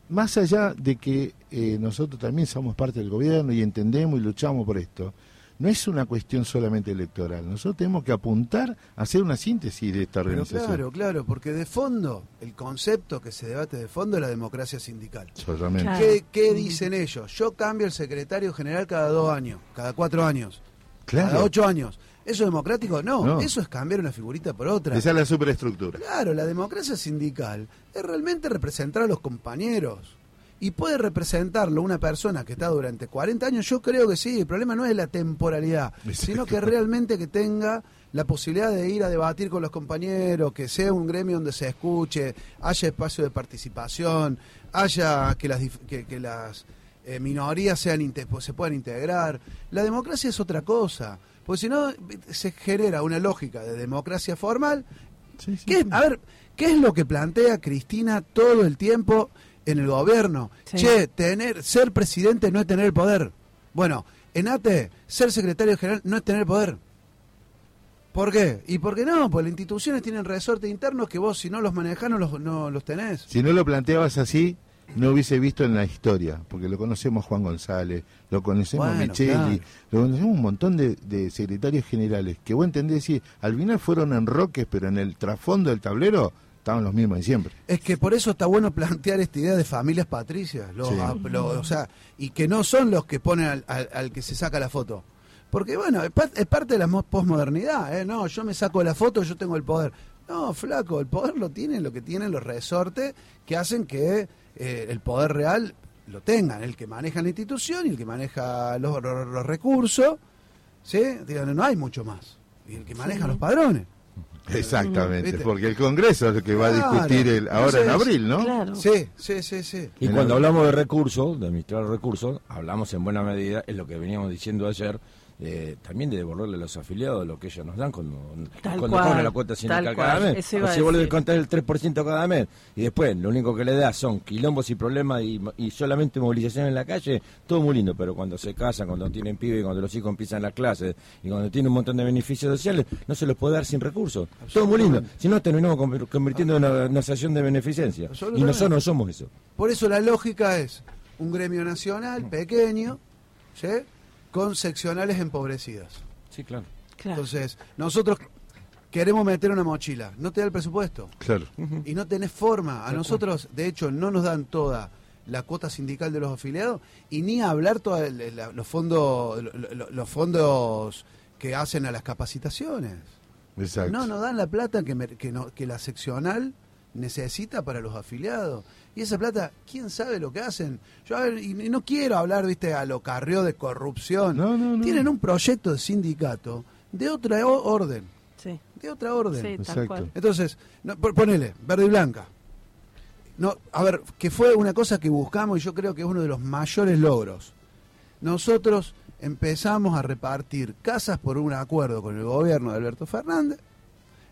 Más allá de que eh, nosotros también somos parte del gobierno y entendemos y luchamos por esto, no es una cuestión solamente electoral. Nosotros tenemos que apuntar a hacer una síntesis de esta Pero organización. claro, claro, porque de fondo, el concepto que se debate de fondo es la democracia sindical. Claro. ¿Qué, qué dicen ellos? Yo cambio el secretario general cada dos años, cada cuatro años, Claro. cada ocho años. ¿Eso es democrático? No, No. eso es cambiar una figurita por otra. Esa es la superestructura. Claro, la democracia sindical es realmente representar a los compañeros. Y puede representarlo una persona que está durante 40 años, yo creo que sí, el problema no es la temporalidad, <laughs> sino que realmente que tenga la posibilidad de ir a debatir con los compañeros, que sea un gremio donde se escuche, haya espacio de participación, haya que las, que, que las eh, minorías sean pues, se puedan integrar. La democracia es otra cosa, porque si no se genera una lógica de democracia formal Sí, sí, ¿Qué- sí. a ver, ¿qué es lo que plantea Cristina todo el tiempo en el gobierno? Sí. Che, tener, ser presidente no es tener el poder. Bueno, en ATE, ser secretario general no es tener el poder. ¿Por qué? ¿Y por qué no? Pues las instituciones tienen resortes internos que vos si no los manejás no los, no los tenés. Si no lo planteabas así, no hubiese visto en la historia, porque lo conocemos Juan González, lo conocemos Bueno, Micheli, claro. lo conocemos un montón de, de secretarios generales, que vos entendés, sí, al final fueron enroques, pero en el trasfondo del tablero estaban los mismos de siempre. Es que por eso está bueno plantear esta idea de familias patricias, los- Sí. a- lo- o sea, y que no son los que ponen al, al- al que se saca la foto. Porque bueno, es, pa- es parte de la mo- posmodernidad, ¿eh? No, yo me saco la foto, yo tengo el poder. No, flaco, el poder lo tienen lo que tienen los resortes que hacen que eh, el poder real lo tengan, el que maneja la institución y el que maneja los, los- los recursos, ¿sí? Digan, no hay mucho más. Y el que maneja los padrones. <laughs> Exactamente, ¿Viste? porque el Congreso es el que va a discutir el, ahora en abril, ¿no? Claro. Sí, sí, sí, sí. Y En cuando la- hablamos de recursos, de administrar recursos, hablamos en buena medida, es lo que veníamos diciendo ayer, eh, también de devolverle a los afiliados lo que ellos nos dan cuando, Tal cuando cual, cobran la cuota sindical cada mes. eso O a si vos le contás el 3% cada mes y después lo único que le da son quilombos y problemas y, y solamente movilización en la calle, todo muy lindo, pero cuando se casan, cuando tienen pibes, cuando los hijos empiezan las clases y cuando tienen un montón de beneficios sociales, no se los puede dar sin recursos. Todo muy lindo. Si no, terminamos convirtiendo en una, una asociación de beneficencia. Y nosotros no somos eso. Por eso la lógica es un gremio nacional pequeño, ¿sí? Con seccionales empobrecidas. Sí, claro. Claro. Entonces, nosotros queremos meter una mochila, no te da el presupuesto Claro. y no tenés forma. A nosotros, de hecho, no nos dan toda la cuota sindical de los afiliados y ni hablar todos los fondos lo- lo- los fondos que hacen a las capacitaciones. Exacto. No, nos dan la plata que, mer- que, no- que la seccional necesita para los afiliados. Y esa plata, ¿quién sabe lo que hacen? Yo a ver, y, no quiero hablar, viste, a lo carrió de corrupción. No, no, no. Tienen un proyecto de sindicato de otra orden. Sí, De otra orden. sí, tal Exacto. cual. Entonces, ponele, verde y blanca. No, a ver, que fue una cosa que buscamos y yo creo que es uno de los mayores logros. Nosotros empezamos a repartir casas por un acuerdo con el gobierno de Alberto Fernández.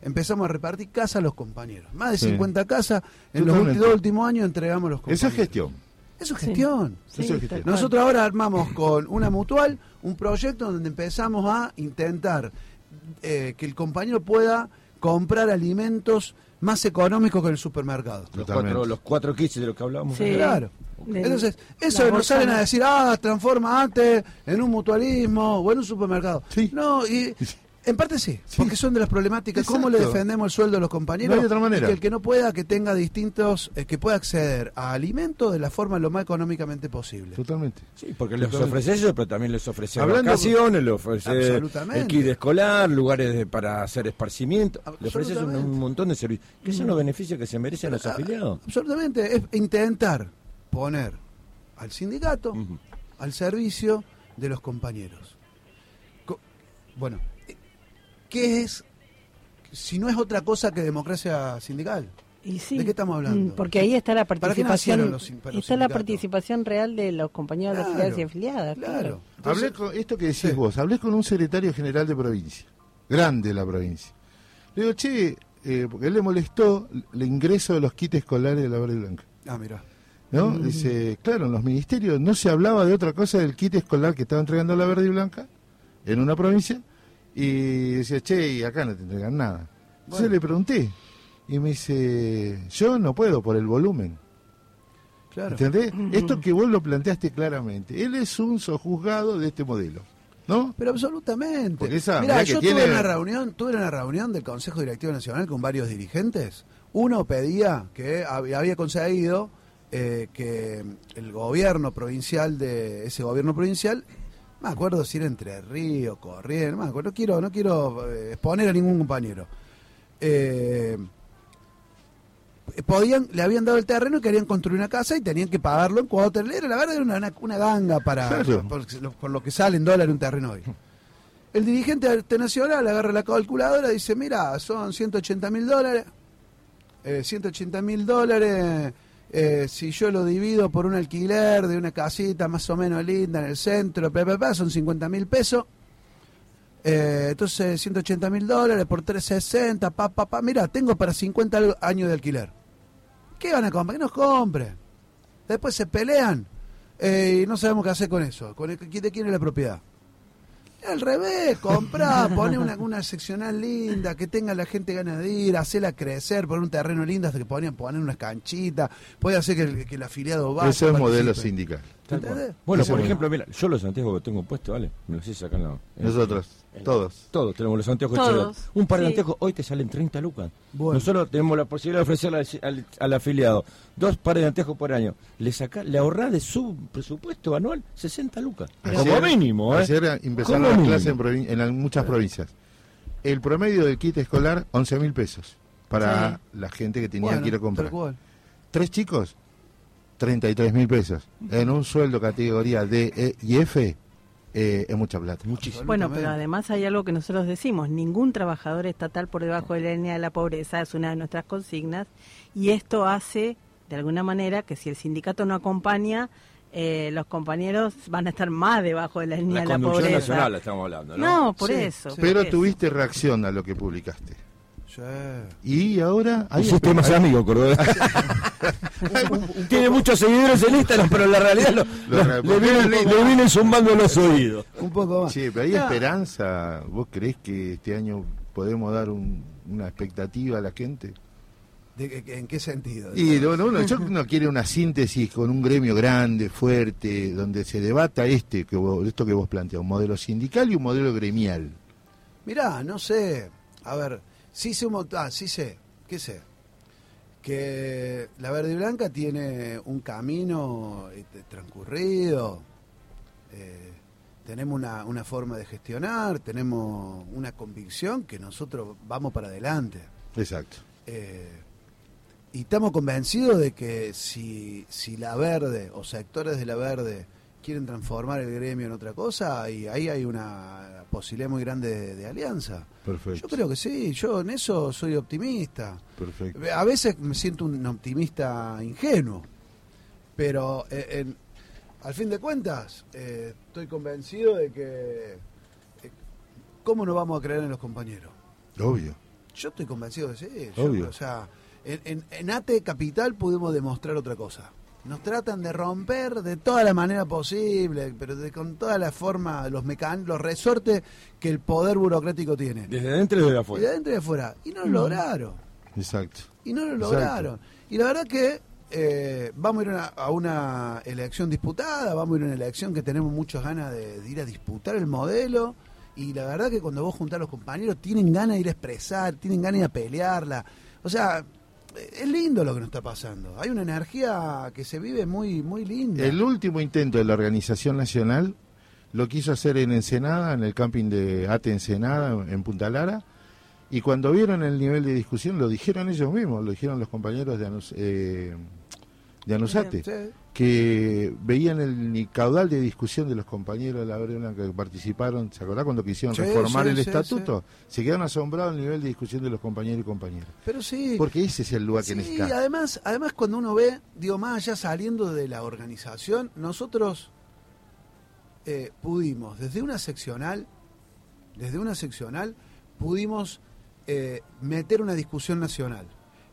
Empezamos a repartir casas a los compañeros. Más de Sí. 50 casas en los Totalmente. últimos, últimos años entregamos a los compañeros. Esa es gestión. Eso es gestión. Sí, Eso es cual. Nosotros ahora armamos con una mutual un proyecto donde empezamos a intentar eh, que el compañero pueda comprar alimentos más económicos que en el supermercado. Los cuatro, los cuatro kits de los que hablábamos. Sí. Claro. Entonces, eso nos bolsa salen a decir, ah, transforma antes en un mutualismo o en un supermercado. Sí. No, y en parte sí, Sí. porque son de las problemáticas. ¿Cómo le defendemos el sueldo a los compañeros? No hay otra manera. Y que el que no pueda, que tenga distintos, eh, que pueda acceder a alimentos de la forma lo más económicamente posible. Totalmente. Sí, porque les ofrece eso, pero también les ofrece Hablando- vacaciones, les ofrece el kit escolar, lugares de- para hacer esparcimiento, le ofrece un, montón de servicios. Que son los beneficios que se merecen los afiliados. Absolutamente, es intentar poner al sindicato al servicio de los compañeros. Co- Bueno, ¿qué es? si no es otra cosa que democracia sindical. Y sí. ¿De qué estamos hablando? Mm, Porque ahí está la ¿Para qué nacieron participación, los sin- los está la participación real de los compañeros de Claro, afiliados y afiliadas. Claro. Hablé Entonces, con esto que decís sí. vos, hablé con un secretario general de provincia, grande de la provincia. Le digo, che, eh, porque él le molestó el ingreso de los kits escolares de la Verde y Blanca. Ah, mira. ¿no? Dice, claro, en los ministerios no se hablaba de otra cosa del kit escolar que estaba entregando la Verde y Blanca en una provincia y decía, che, y acá no te entregan nada. Entonces Bueno. le pregunté y me dice, yo no puedo por el volumen. Claro. ¿Entendés? Esto que vos lo planteaste claramente. Él es un sojuzgado de este modelo, ¿no? Pero absolutamente. Mira, yo tiene- tuve una reunión, tuve una reunión del Consejo Directivo Nacional con varios dirigentes. Uno pedía que hab- había conseguido eh, que el gobierno provincial de ese gobierno provincial, me acuerdo si era Entre Ríos, Corrientes, no me acuerdo, no quiero, no quiero eh, exponer a ningún compañero. Eh, podían, le habían dado el terreno y querían construir una casa y tenían que pagarlo en cuotas. Era la verdad era una, una, ganga para Claro. por, por lo- que sale en dólar un terreno hoy. El dirigente Nacional agarra la calculadora y dice, mira, son 180 mil dólares, eh, 180 mil dólares, eh, si yo lo divido por un alquiler de una casita más o menos linda en el centro, pa, pa, son 50 mil pesos. Eh, entonces, 180 mil dólares por 360, pa, pa, pa. Mira, tengo para 50 al- años de alquiler. ¿Qué van a comprar? Que nos compren. Después se pelean eh, y no sabemos qué hacer con eso. Con ¿De quién es la propiedad? Al revés, comprá, <laughs> poné una, una seccional linda, que tenga la gente ganas de ir, hacela crecer, poner un terreno lindo hasta que ponían poner unas canchitas, puede hacer que el, que el afiliado vaya. Eso es modelo sindical. Bueno, por ejemplo, mira, yo los anteojos que tengo puestos, ¿vale? Me los hice acá en la... en- Nosotros, en- todos. Todos tenemos los anteojos Todos. Un par de sí. anteojos hoy te salen 30 lucas. Bueno. Nosotros tenemos la posibilidad de ofrecerle al, al- al afiliado dos pares de anteojos por año. Le saca, le ahorrás de su presupuesto anual 60 lucas. Como mínimo, ¿eh? Ayer empezaron las clases en, provin- en muchas provincias. El promedio del kit escolar, 11 mil pesos para la gente que tenía Bueno, que ir a comprar. Tres chicos, 33 mil pesos. En un sueldo categoría D E y F, eh, es mucha plata. Muchísimo. Bueno, pero además hay algo que nosotros decimos, ningún trabajador estatal por debajo de la línea de la pobreza es una de nuestras consignas y esto hace, de alguna manera, que si el sindicato no acompaña, eh, los compañeros van a estar más debajo de la línea La de la conducción pobreza. nacional estamos hablando, ¿no? No, por Sí, eso. sí. por Pero eso. tuviste reacción a lo que publicaste. Sí. Y ahora... hay Hiciste más amigos, Cordobés. <laughs> <laughs> Tiene muchos seguidores en Instagram, pero en la realidad lo- Lo lo- le, vienen, le vienen zumbando los oídos. Un poco más. Sí, pero hay esperanza. ¿Vos creés que este año podemos dar un- una expectativa a la gente? ¿de ¿En qué sentido? Y yo no quiere una síntesis con un gremio grande, fuerte, donde se debata este que vos- esto que vos planteas, un modelo sindical y un modelo gremial. Mirá, no sé. A ver, sí sé un montón. Ah, sí sé. ¿Qué sé? Que la verde y blanca tiene un camino este, transcurrido. eh, tenemos una, una forma de gestionar, tenemos una convicción que nosotros vamos para adelante. Exacto. Eh, y estamos convencidos de que si, si la verde o sectores de la verde quieren transformar el gremio en otra cosa, y ahí hay una posibilidad muy grande de, de alianza. Perfecto. Yo creo que sí, yo en eso soy optimista. Perfecto. A veces me siento un optimista ingenuo, pero eh, en- al fin de cuentas eh, estoy convencido de que... eh, ¿Cómo no vamos a creer en los compañeros? Obvio. Yo estoy convencido de sí. yo- Obvio. o sea, en, en, en ATE Capital pudimos demostrar otra cosa. Nos tratan de romper de toda la manera posible, pero de, con toda la forma, los mecan los resortes que el poder burocrático tiene. Desde adentro y desde afuera. adentro y de afuera. Y no lo lograron. Exacto. Y no lo Exacto. lograron. Y la verdad que eh, vamos a ir a una, a una elección disputada, vamos a ir a una elección que tenemos muchas ganas de, de ir a disputar el modelo. Y la verdad que cuando vos juntás a los compañeros tienen ganas de ir a expresar, tienen ganas de ir a pelearla. O sea, es lindo lo que nos está pasando. Hay una energía que se vive muy, muy linda. El último intento de la organización nacional lo quiso hacer en Ensenada, en el camping de Ate Ensenada, en Punta Lara, y cuando vieron el nivel de discusión lo dijeron ellos mismos, lo dijeron los compañeros de, Anus- eh, de Anusate. Sí. Que veían el caudal de discusión de los compañeros de la Blanca que participaron, ¿se acordás cuando quisieron Sí, reformar sí, el sí, estatuto? Se quedaron asombrados al nivel de discusión de los compañeros y compañeras. Pero sí. Porque ese es el lugar que Sí, necesita. además, además cuando uno ve, digo, más allá saliendo de la organización, nosotros eh, pudimos, desde una seccional, desde una seccional, pudimos eh, meter una discusión nacional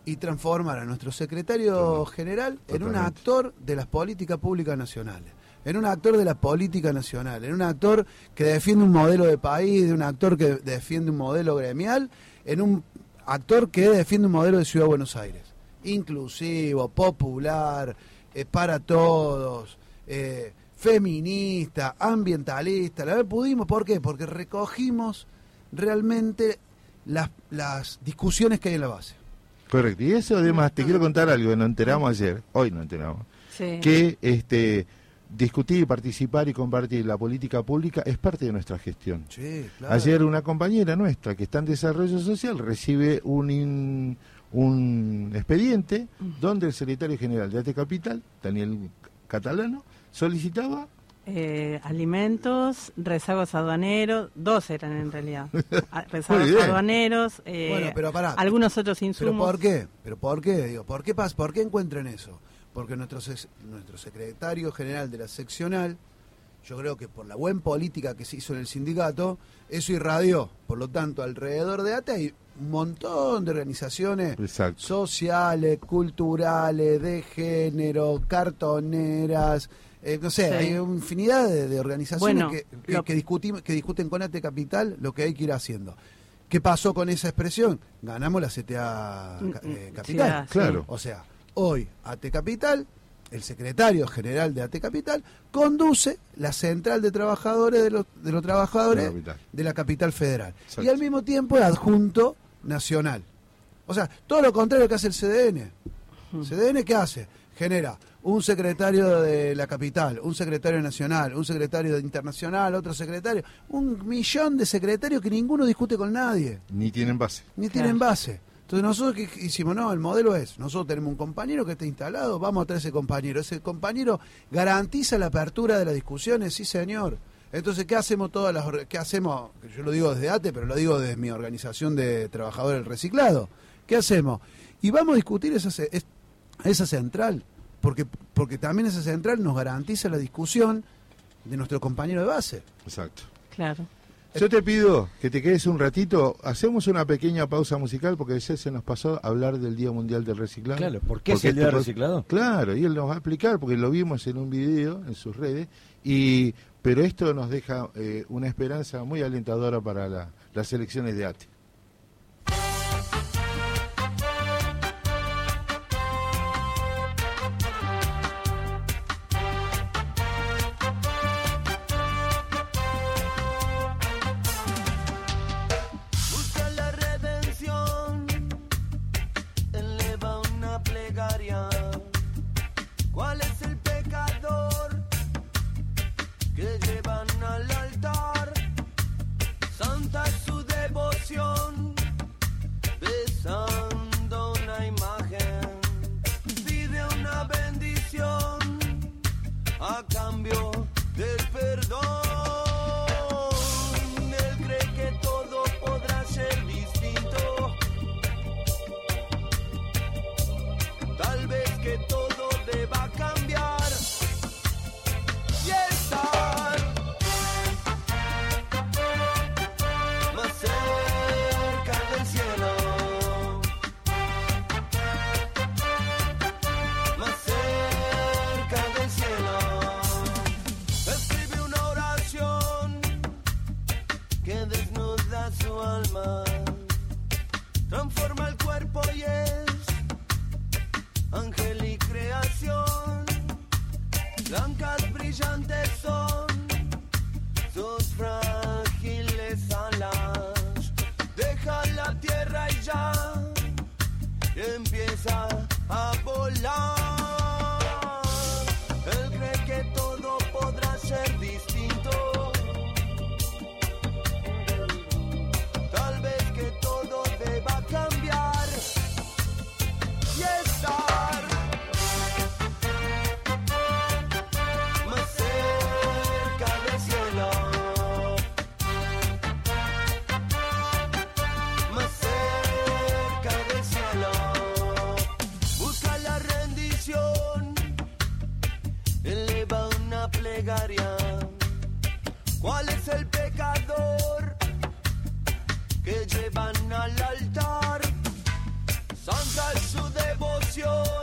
y transformar a nuestro secretario general en un actor de las políticas públicas nacionales, en un actor de la política nacional, en un actor que defiende un modelo de país, de un actor que defiende un modelo gremial, en un actor que defiende un modelo de Ciudad de Buenos Aires, inclusivo, popular, eh, para todos, eh, feminista, ambientalista. La verdad pudimos, ¿por qué? Porque recogimos realmente las, las discusiones que hay en la base. Correcto. Y eso además, te quiero contar algo, nos enteramos ayer, hoy nos enteramos, Sí. que este discutir, participar y compartir la política pública es parte de nuestra gestión. Sí, claro. Ayer una compañera nuestra que está en desarrollo social recibe un, in- un expediente donde el secretario general de AT Capital, Daniel Catalano, solicitaba Eh, alimentos, rezagos aduaneros, dos eran en realidad. <laughs> A- rezagos aduaneros, eh, Bueno, pero pará. algunos otros ¿Pero insumos. por qué? ¿Pero por qué? Digo, ¿por qué, pas ¿por qué encuentran eso? Porque nuestro, nuestro secretario general de la seccional, yo creo que por la buena política que se hizo en el sindicato, eso irradió. Por lo tanto, alrededor de ATE hay un montón de organizaciones Exacto. sociales, culturales, de género, cartoneras, eh, no sé, Sí. hay una infinidad de, de organizaciones Bueno, que, que, lo- que discutimos, que discuten con ATE Capital lo que hay que ir haciendo. ¿Qué pasó con esa expresión? Ganamos la CTA Mm, ca- eh, mm, Capital. sí, Claro. O sea, hoy AT Capital, el secretario general de AT Capital, conduce la central de trabajadores de los, de los trabajadores De la capital. de la capital federal. Exacto. Y al mismo tiempo es adjunto nacional. O sea, todo lo contrario que hace el CDN. ¿CDN qué hace? Genera un secretario de la capital, un secretario nacional, un secretario de internacional, otro secretario, un millón de secretarios que ninguno discute con nadie, Ni tienen base. ni Claro. tienen base. Entonces nosotros que hicimos, no, el modelo es, nosotros tenemos un compañero que está instalado, vamos a traer ese compañero. Ese compañero garantiza la apertura de las discusiones, sí señor. Entonces, ¿qué hacemos todas las qué hacemos? Yo lo digo desde ATE, pero lo digo desde mi organización de trabajadores del reciclado. ¿Qué hacemos? Y vamos a discutir esa, ce- es- esa central, porque, porque también esa central nos garantiza la discusión de nuestro compañero de base. Exacto. Claro. Yo te pido que te quedes un ratito, hacemos una pequeña pausa musical porque ayer se nos pasó a hablar del Día Mundial del Reciclado. Claro, ¿por qué es el Día del esto- Reciclado? Claro, y él nos va a explicar porque lo vimos en un video en sus redes, y pero esto nos deja eh, una esperanza muy alentadora para la- las elecciones de ATE. A your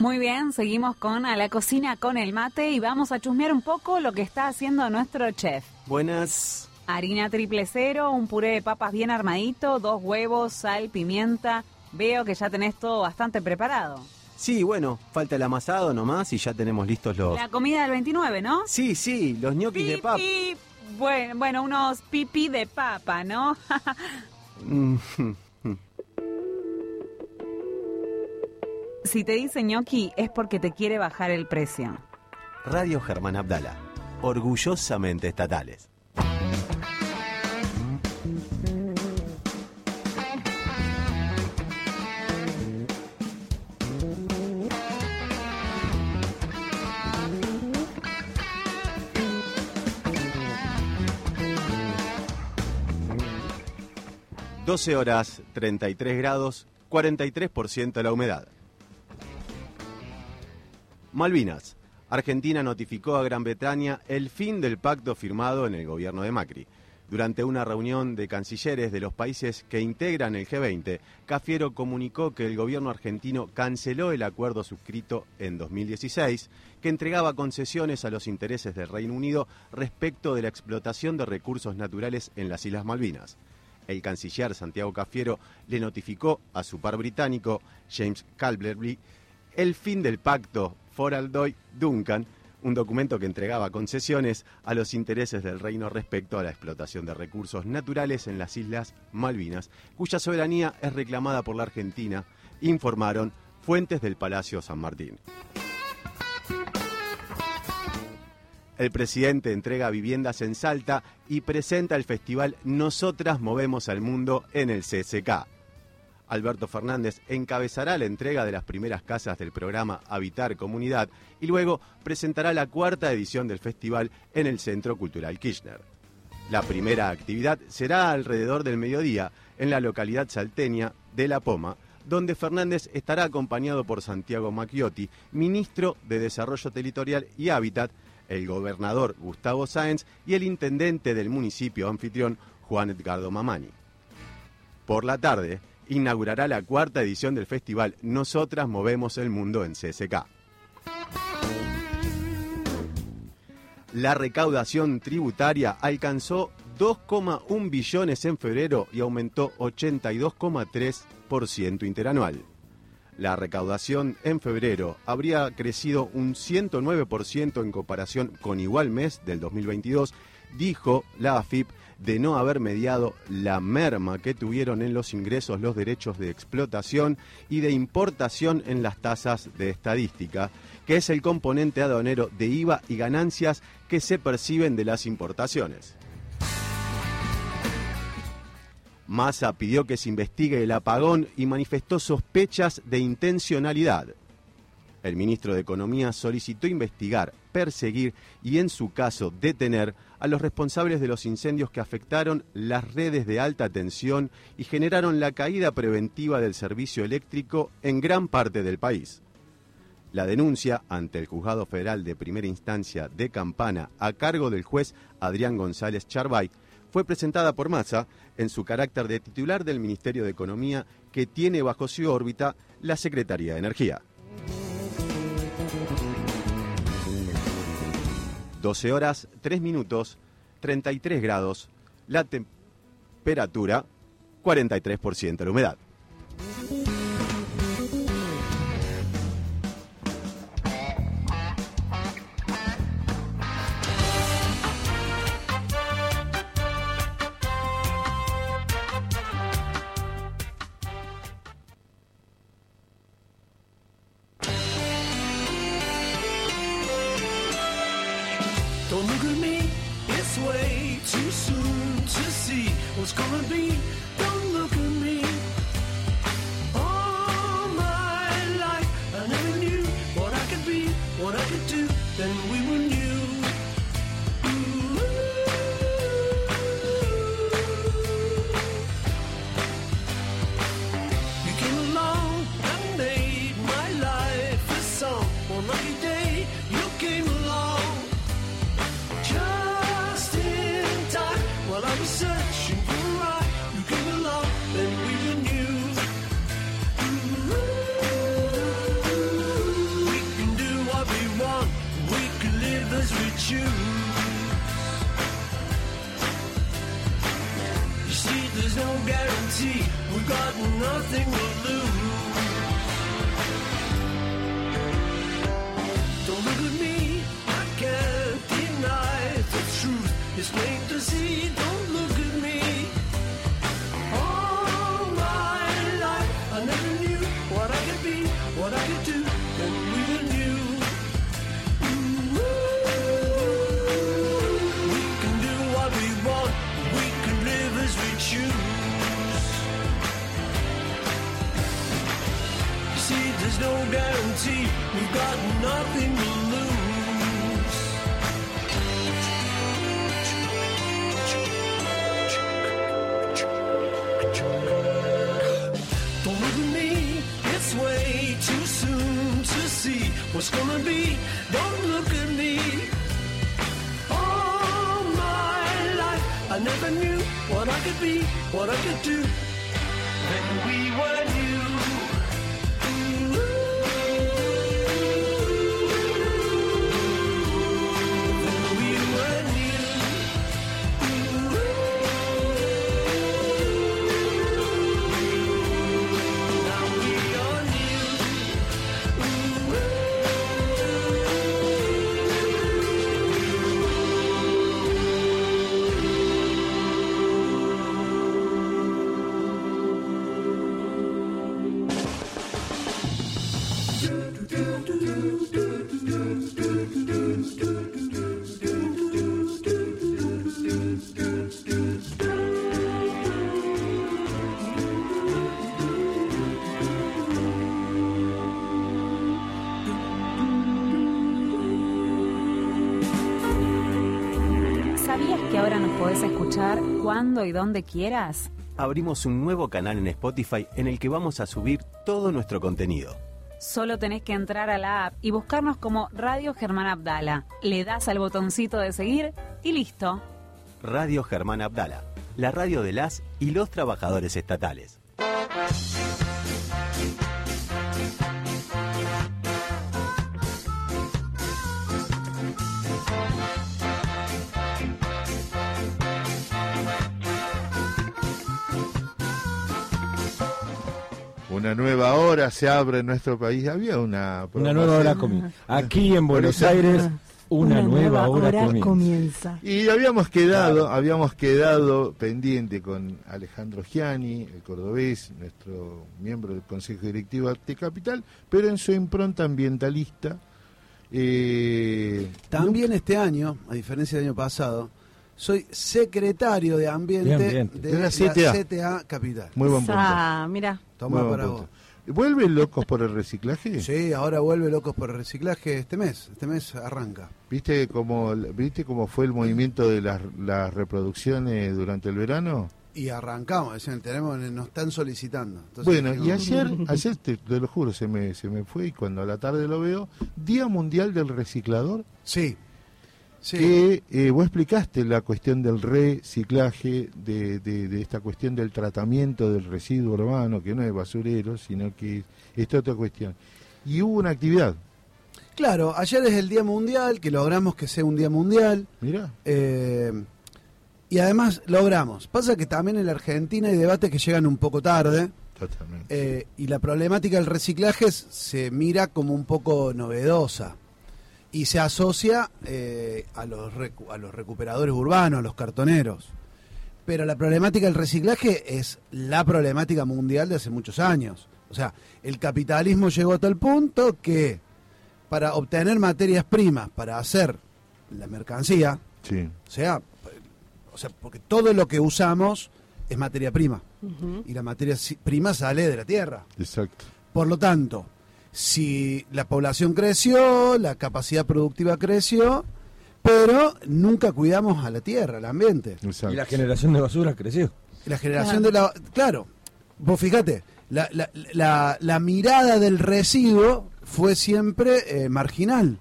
Muy bien, seguimos con A la cocina con el mate y vamos a chusmear un poco lo que está haciendo nuestro chef. Buenas. Harina triple cero, un puré de papas bien armadito, dos huevos, sal, pimienta. Veo que ya tenés todo bastante preparado. Sí, bueno, falta el amasado nomás y ya tenemos listos los... La comida del 29, ¿no? Sí, sí, los ñoquis de pap. Pipi. Bueno, bueno, unos pipí de papa, ¿no? <laughs> si te dice ñoqui es porque te quiere bajar el precio. Radio Germán Abdala. Orgullosamente estatales. ...12 horas, 33 grados, 43% la humedad. Malvinas. Argentina notificó a Gran Bretaña el fin del pacto firmado en el gobierno de Macri. Durante una reunión de cancilleres de los países que integran el G20, Cafiero comunicó que el gobierno argentino canceló el acuerdo suscrito en 2016, que entregaba concesiones a los intereses del Reino Unido respecto de la explotación de recursos naturales en las Islas Malvinas. El canciller Santiago Cafiero le notificó a su par británico, James Calderby, el fin del pacto Foraldoy-Duncan, un documento que entregaba concesiones a los intereses del reino respecto a la explotación de recursos naturales en las Islas Malvinas, cuya soberanía es reclamada por la Argentina, informaron fuentes del Palacio San Martín. El presidente entrega viviendas en Salta y presenta el festival Nosotras Movemos al Mundo en el CSK. Alberto Fernández encabezará la entrega de las primeras casas del programa Habitar Comunidad y luego presentará la cuarta edición del festival en el Centro Cultural Kirchner. La primera actividad será alrededor del mediodía en la localidad salteña de La Poma, donde Fernández estará acompañado por Santiago Macchiotti, ministro de Desarrollo Territorial y Hábitat, el gobernador Gustavo Sáenz y el intendente del municipio anfitrión Juan Edgardo Mamani. Por la tarde, inaugurará la cuarta edición del festival Nosotras Movemos el Mundo en CSK. La recaudación tributaria alcanzó 2,1 billones en febrero y aumentó 82,3% interanual. La recaudación en febrero habría crecido un 109% en comparación con igual mes del 2022, dijo la AFIP de no haber mediado la merma que tuvieron en los ingresos los derechos de explotación y de importación en las tasas de estadística, que es el componente aduanero de IVA y ganancias que se perciben de las importaciones. Massa pidió que se investigue el apagón y manifestó sospechas de intencionalidad. El ministro de Economía solicitó investigar, perseguir y, en su caso, detener a los responsables de los incendios que afectaron las redes de alta tensión y generaron la caída preventiva del servicio eléctrico en gran parte del país. La denuncia ante el Juzgado Federal de Primera Instancia de Campana a cargo del juez Adrián González Charbay fue presentada por Massa en su carácter de titular del Ministerio de Economía que tiene bajo su órbita la Secretaría de Energía. 12 horas, 3 minutos, 33 grados, la temperatura, 43% la humedad. was gonna be escuchar cuando y donde quieras? Abrimos un nuevo canal en Spotify en el que vamos a subir todo nuestro contenido. Solo tenés que entrar a la app y buscarnos como Radio Germán Abdala. Le das al botoncito de seguir y listo. Radio Germán Abdala, la radio de las y los trabajadores estatales. Una nueva hora se abre en nuestro país. Había una Una nueva hora comienza. Aquí en Buenos Aires, una, nueva, hora, comienza. Y habíamos quedado, habíamos quedado pendiente con Alejandro Giani, el cordobés, nuestro miembro del Consejo Directivo de Arte Capital, pero en su impronta ambientalista. eh, También este año, a diferencia del año pasado, soy secretario de Ambiente, De ambiente. de, De la CTA. CTA Capital. muy buen punto. Ah, mira. Toma para punto. vos. ¿Vuelven locos por el reciclaje? Sí, ahora vuelve Locos por el Reciclaje este mes. Este mes arranca. ¿Viste cómo, ¿Viste cómo fue el movimiento de las, las reproducciones durante el verano? Y arrancamos, decían, tenemos, nos están solicitando. Entonces Bueno, dijimos, y ayer, ayer te, te lo juro, se me, se me fue y cuando a la tarde lo veo, Día Mundial del Reciclador, Sí. Sí. que eh, vos explicaste la cuestión del reciclaje, de, de, de esta cuestión del tratamiento del residuo urbano, que no es basurero, sino que es otra cuestión. Y hubo una actividad, Claro, ayer es el Día Mundial, que logramos que sea un Día Mundial. mira, eh, y además logramos. Pasa que también en la Argentina hay debates que llegan un poco tarde. totalmente. eh, y la problemática del reciclaje se mira como un poco novedosa. Y se asocia eh, a, los recu- a los recuperadores urbanos, a los cartoneros. Pero la problemática del reciclaje es la problemática mundial de hace muchos años. O sea, el capitalismo llegó a tal punto que para obtener materias primas, para hacer la mercancía, Sí, o sea, o sea, porque todo lo que usamos es materia prima. Y la materia prima sale de la tierra. exacto. Por lo tanto, si la población creció, la capacidad productiva creció, pero nunca cuidamos a la tierra, al ambiente. exacto. Y la generación de basura creció. La generación de la... Claro, vos fíjate, la, la- la- la mirada del residuo fue siempre eh, marginal.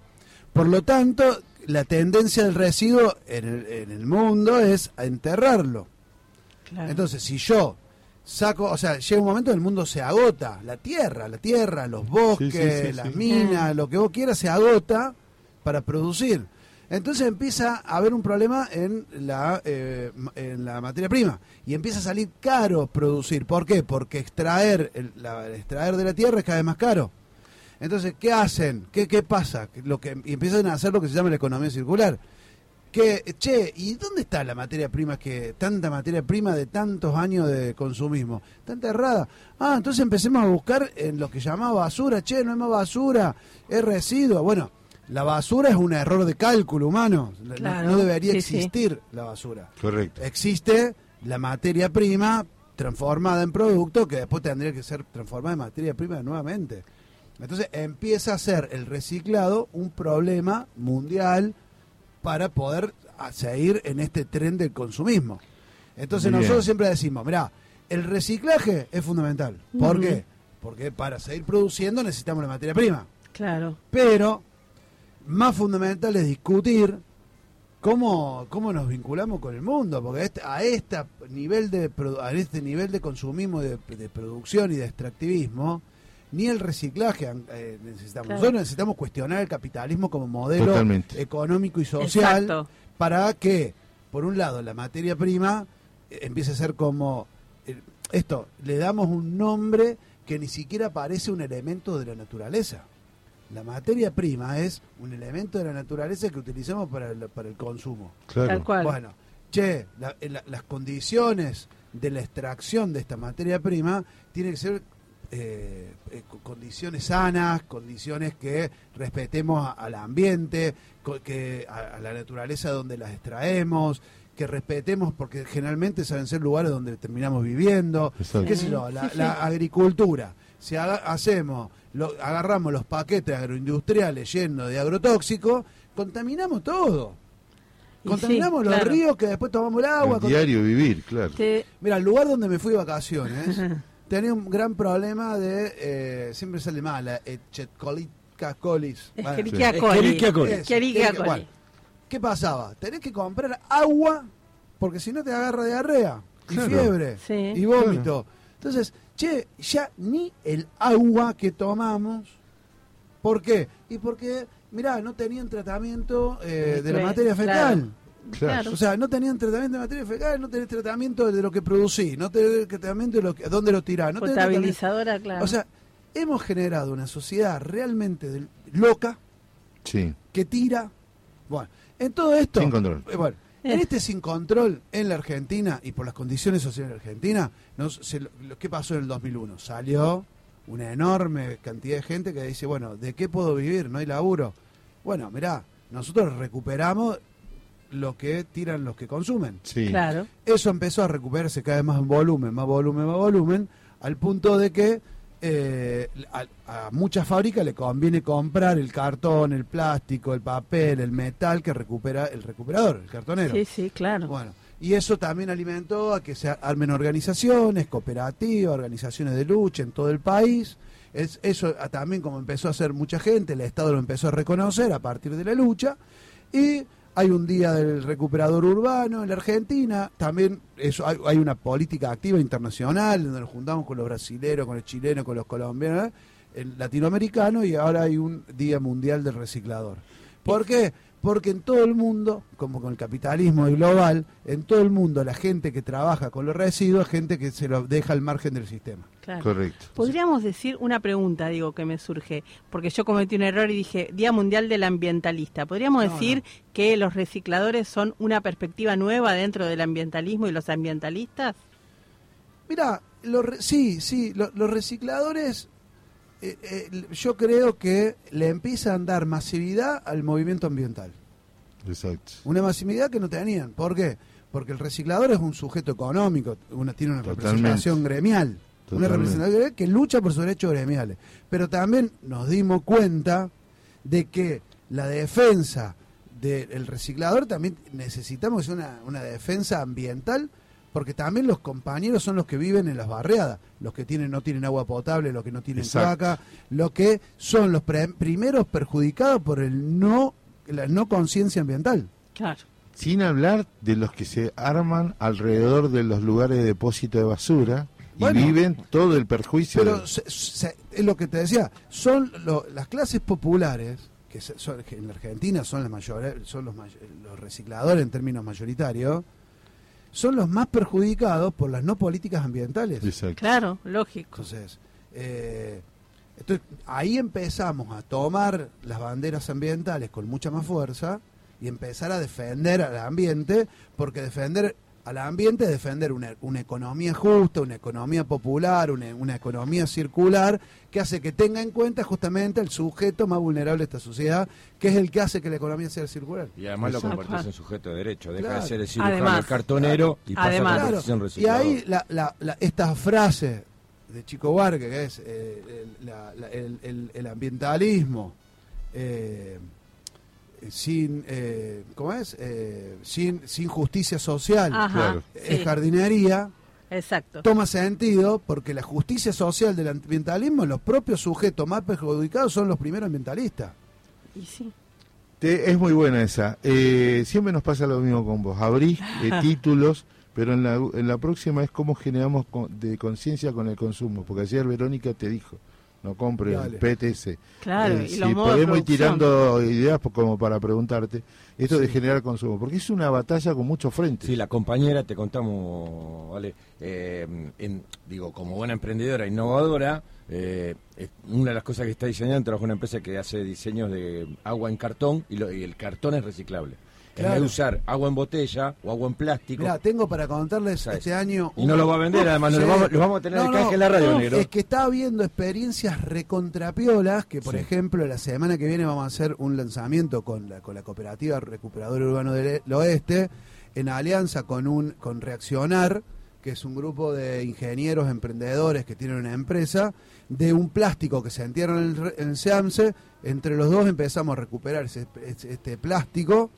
Por lo tanto, la tendencia del residuo en el, en el mundo es a enterrarlo. Claro. Entonces, si yo saco, o sea, llega un momento en el mundo se agota, la tierra, la tierra, los bosques, Sí, sí, sí, las sí. minas, lo que vos quieras se agota para producir. Entonces empieza a haber un problema en la, eh, en la materia prima y empieza a salir caro producir. ¿Por qué? Porque extraer, el, la- el extraer de la tierra es cada vez más caro. Entonces, ¿qué hacen? ¿Qué, qué pasa? Que Lo que, y empiezan a hacer lo que se llama la economía circular. Que, che, ¿y dónde está la materia prima que tanta materia prima de tantos años de consumismo? Está enterrada. Ah, entonces empecemos a buscar en lo que llamaba basura. Che, no es más basura, es residuo. Bueno, la basura es un error de cálculo humano. No- Claro, no debería sí, sí. existir la basura. Correcto. Existe la materia prima transformada en producto que después tendría que ser transformada en materia prima nuevamente. Entonces empieza a ser el reciclado un problema mundial para poder a- seguir en este tren del consumismo. Entonces Bien. nosotros siempre decimos, mirá, el reciclaje es fundamental. ¿Por qué? Porque para seguir produciendo necesitamos la materia prima. Claro. Pero más fundamental es discutir cómo, cómo nos vinculamos con el mundo, porque este- a este nivel de a este nivel de consumismo, de, de producción y de extractivismo, ni el reciclaje eh, necesitamos. Claro. Nosotros necesitamos cuestionar el capitalismo como modelo Totalmente. económico y social Exacto. para que, por un lado, la materia prima eh, empiece a ser como eh, esto, le damos un nombre que ni siquiera parece un elemento de la naturaleza. La materia prima es un elemento de la naturaleza que utilizamos para el, para el consumo. Claro. Tal cual. Bueno, che, la- en la- las condiciones de la extracción de esta materia prima tienen que ser eh, eh, co- condiciones sanas, condiciones que respetemos a- al ambiente, co- que a, a la naturaleza donde las extraemos, que respetemos porque generalmente saben ser lugares donde terminamos viviendo, Exacto. qué sé yo, la, la agricultura. Si haga- hacemos, lo- agarramos los paquetes agroindustriales llenos de agrotóxicos, contaminamos todo. Contaminamos sí, los claro. ríos que después tomamos el agua. El diario vivir, claro. Te- Mira, el lugar donde me fui de vacaciones tenía un gran problema de. eh, siempre sale mal, la Echecolica colis. Bueno, Escherichia Sí. coli. Escherichia coli. eso, Escherichia tiene que- coli. bueno, ¿Qué pasaba? Tenés que comprar agua porque si no te agarra diarrea y Claro. fiebre Sí. y vómito. Entonces, che, ya ni el agua que tomamos. ¿Por qué? Y porque, mirá, no tenían tratamiento eh, de la materia fecal. Claro. O sea, no tenían tratamiento de materia fecal, no tenés tratamiento de lo que producí, no tenés tratamiento de lo que, dónde lo tirás. No Potabilizadora, claro. O sea, hemos generado una sociedad realmente loca Sí. que tira. Bueno, en todo esto. Sin control. eh, Bueno, en este sin control en la Argentina y por las condiciones sociales de la Argentina, nos- se lo- lo- ¿qué pasó en el 2001? Salió una enorme cantidad de gente que dice, bueno, ¿de qué puedo vivir? No hay laburo. Bueno, mirá, nosotros recuperamos lo que tiran los que consumen. Sí. claro. Eso empezó a recuperarse cada vez más en volumen, más volumen, más volumen, al punto de que eh, a, a muchas fábricas le conviene comprar el cartón, el plástico, el papel, el metal que recupera el recuperador, el cartonero. Sí, sí, claro. Bueno, y eso también alimentó a que se armen organizaciones, cooperativas, organizaciones de lucha en todo el país. Es, eso también como empezó a hacer mucha gente, el Estado lo empezó a reconocer a partir de la lucha. Y hay un día del recuperador urbano en la Argentina, también eso, hay, una política activa internacional donde nos juntamos con los brasileros, con los chilenos, con los colombianos, ¿eh? el latinoamericano y ahora hay un Día Mundial del Reciclador. ¿Por qué? Porque en todo el mundo, como con el capitalismo global, en todo el mundo la gente que trabaja con los residuos es gente que se lo deja al margen del sistema. Claro. Correcto. Podríamos decir una pregunta, digo, que me surge, porque yo cometí un error y dije Día Mundial del Ambientalista. ¿Podríamos No, decir que los recicladores son una perspectiva nueva dentro del ambientalismo y los ambientalistas? Mira, los re- sí, sí, lo- los recicladores, eh, eh, yo creo que le empiezan a dar masividad al movimiento ambiental. Exacto. Una masividad que no tenían. ¿Por qué? Porque el reciclador es un sujeto económico, una, tiene una Totalmente. representación gremial. Una Totalmente. gremial que lucha por sus derechos gremiales. Pero también nos dimos cuenta de que la defensa del reciclador también necesitamos una, una defensa ambiental porque también los compañeros son los que viven en las barriadas, los que tienen no tienen agua potable, los que no tienen Exacto. cloaca, los que son los pre- primeros perjudicados por el no la no conciencia ambiental. Claro. Sin hablar de los que se arman alrededor de los lugares de depósito de basura y Bueno. viven todo el perjuicio. Pero de- se- se- es lo que te decía, son lo- las clases populares, que, se- son- que en la Argentina son, la mayor, son los, may- los recicladores en términos mayoritarios, son los más perjudicados por las no políticas ambientales. Exacto. Claro, lógico. Entonces, eh, entonces, ahí empezamos a tomar las banderas ambientales con mucha más fuerza y empezar a defender al ambiente, porque defender al ambiente es defender una, una economía justa, una economía popular, una, una economía circular, que hace que tenga en cuenta justamente el sujeto más vulnerable de esta sociedad, que es el que hace que la economía sea circular. Y además lo convertís en sujeto de derecho. Deja Claro. de ser el cirujano, Además. el cartonero y pasa Además. a Claro, en y ahí la, la, la- esta frase de Chico Buarque, que es eh, el, la- la- el- el- el ambientalismo eh, sin, eh, ¿cómo es? Eh, sin, sin justicia social Ajá. claro. es sí, jardinería, exacto. toma sentido porque la justicia social del ambientalismo, los propios sujetos más perjudicados son los primeros ambientalistas. Y sí. Te- es muy buena esa. Eh, siempre nos pasa lo mismo con vos. Abrís eh, <laughs> títulos, pero en la, en la próxima es cómo generamos con- de conciencia con el consumo. Porque ayer Verónica te dijo, no compres Dale. PTS. Claro, Eh, y si de podemos ir tirando ideas como para preguntarte, esto de Sí. generar consumo. Porque es una batalla con muchos frentes. Sí, la compañera, te contamos, ¿vale? Eh, en- digo, como buena emprendedora, innovadora, eh, una de las cosas que está diseñando, trabaja en una empresa que hace diseños de agua en cartón y, lo- y el cartón es reciclable. En vez de usar agua en botella o agua en plástico, Mira, tengo para contarles ¿Sabes? este año. y no lo va a vender, además, no Sí. lo vamos, lo vamos a tener No, no, en la radio, no, negro. Es que está habiendo experiencias recontrapiolas, que por Sí. ejemplo la semana que viene vamos a hacer un lanzamiento con la, con la cooperativa Recuperador Urbano del E- Oeste, en alianza con un con Reaccionar, que es un grupo de ingenieros, emprendedores que tienen una empresa, de un plástico que se entierra en el, re- en el SEAMSE, entre los dos empezamos a recuperar ese- este plástico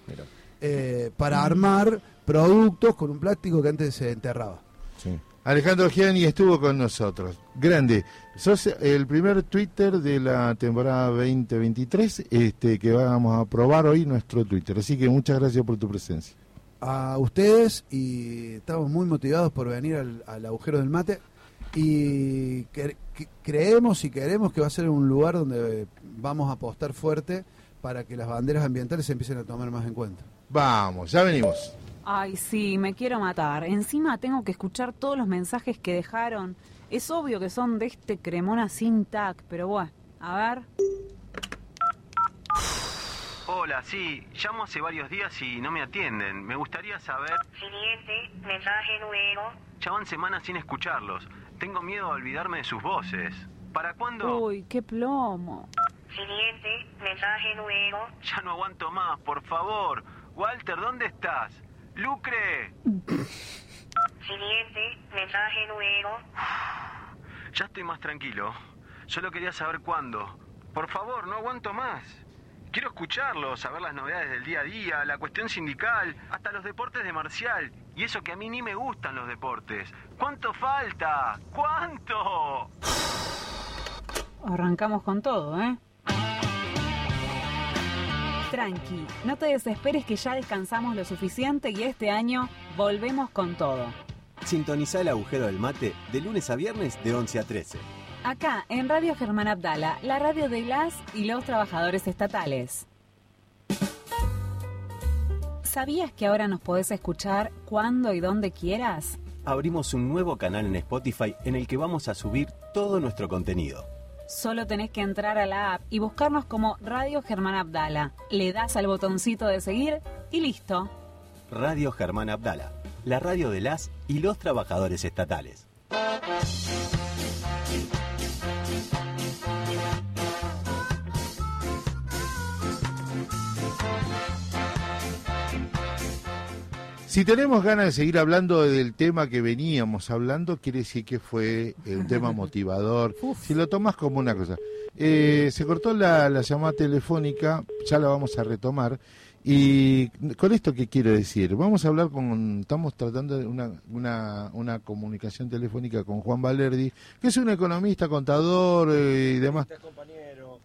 eh, para armar productos con un plástico que antes se enterraba. sí. Alejandro Gianni estuvo con nosotros. Grande. Sos el primer Twitter de la temporada 2023 este, que vamos a probar hoy nuestro Twitter. Así que muchas gracias por tu presencia. a ustedes y estamos muy motivados por venir al, al agujero del mate y cre- creemos y queremos que va a ser un lugar donde vamos a apostar fuerte para que las banderas ambientales se empiecen a tomar más en cuenta. Vamos, ya venimos. Ay, sí, me quiero matar. Encima tengo que escuchar todos los mensajes que dejaron. Es obvio que son de este cremona sin tac, pero bueno, a ver. Hola, sí, llamo hace varios días y no me atienden. Me gustaría saber... Siguiente, mensaje nuevo. Ya van semanas sin escucharlos. Tengo miedo a olvidarme de sus voces. ¿Para cuándo? Uy, qué plomo. Siguiente, mensaje nuevo. Ya no aguanto más, por favor. Walter, ¿dónde estás? Lucre. Siguiente, mensaje nuevo. <sighs> Ya estoy más tranquilo. Solo quería saber cuándo. Por favor, no aguanto más. Quiero escucharlos, saber las novedades del día a día, la cuestión sindical, hasta los deportes de Marcial. Y eso que a mí ni me gustan los deportes. ¿Cuánto falta? ¿Cuánto? Arrancamos con todo, ¿eh? Tranqui, no te desesperes que ya descansamos lo suficiente y este año volvemos con todo. Sintoniza el agujero del mate de lunes a viernes de 11 a 13. Acá, en Radio Germán Abdala, la radio de las y los trabajadores estatales. ¿Sabías que ahora nos podés escuchar cuando y donde quieras? Abrimos un nuevo canal en Spotify en el que vamos a subir todo nuestro contenido. Solo tenés que entrar a la app y buscarnos como Radio Germán Abdala. Le das al botoncito de seguir y listo. Radio Germán Abdala, la radio de las y los trabajadores estatales. Si tenemos ganas de seguir hablando del tema que veníamos hablando, quiere decir que fue eh, un tema motivador. <laughs> Si lo tomas como una cosa. Eh, se cortó la, la llamada telefónica, ya la vamos a retomar. Y con esto, ¿qué quiero decir? Vamos a hablar con, estamos tratando de una, una, una comunicación telefónica con Juan Valerdi, que es un economista, contador eh, y demás.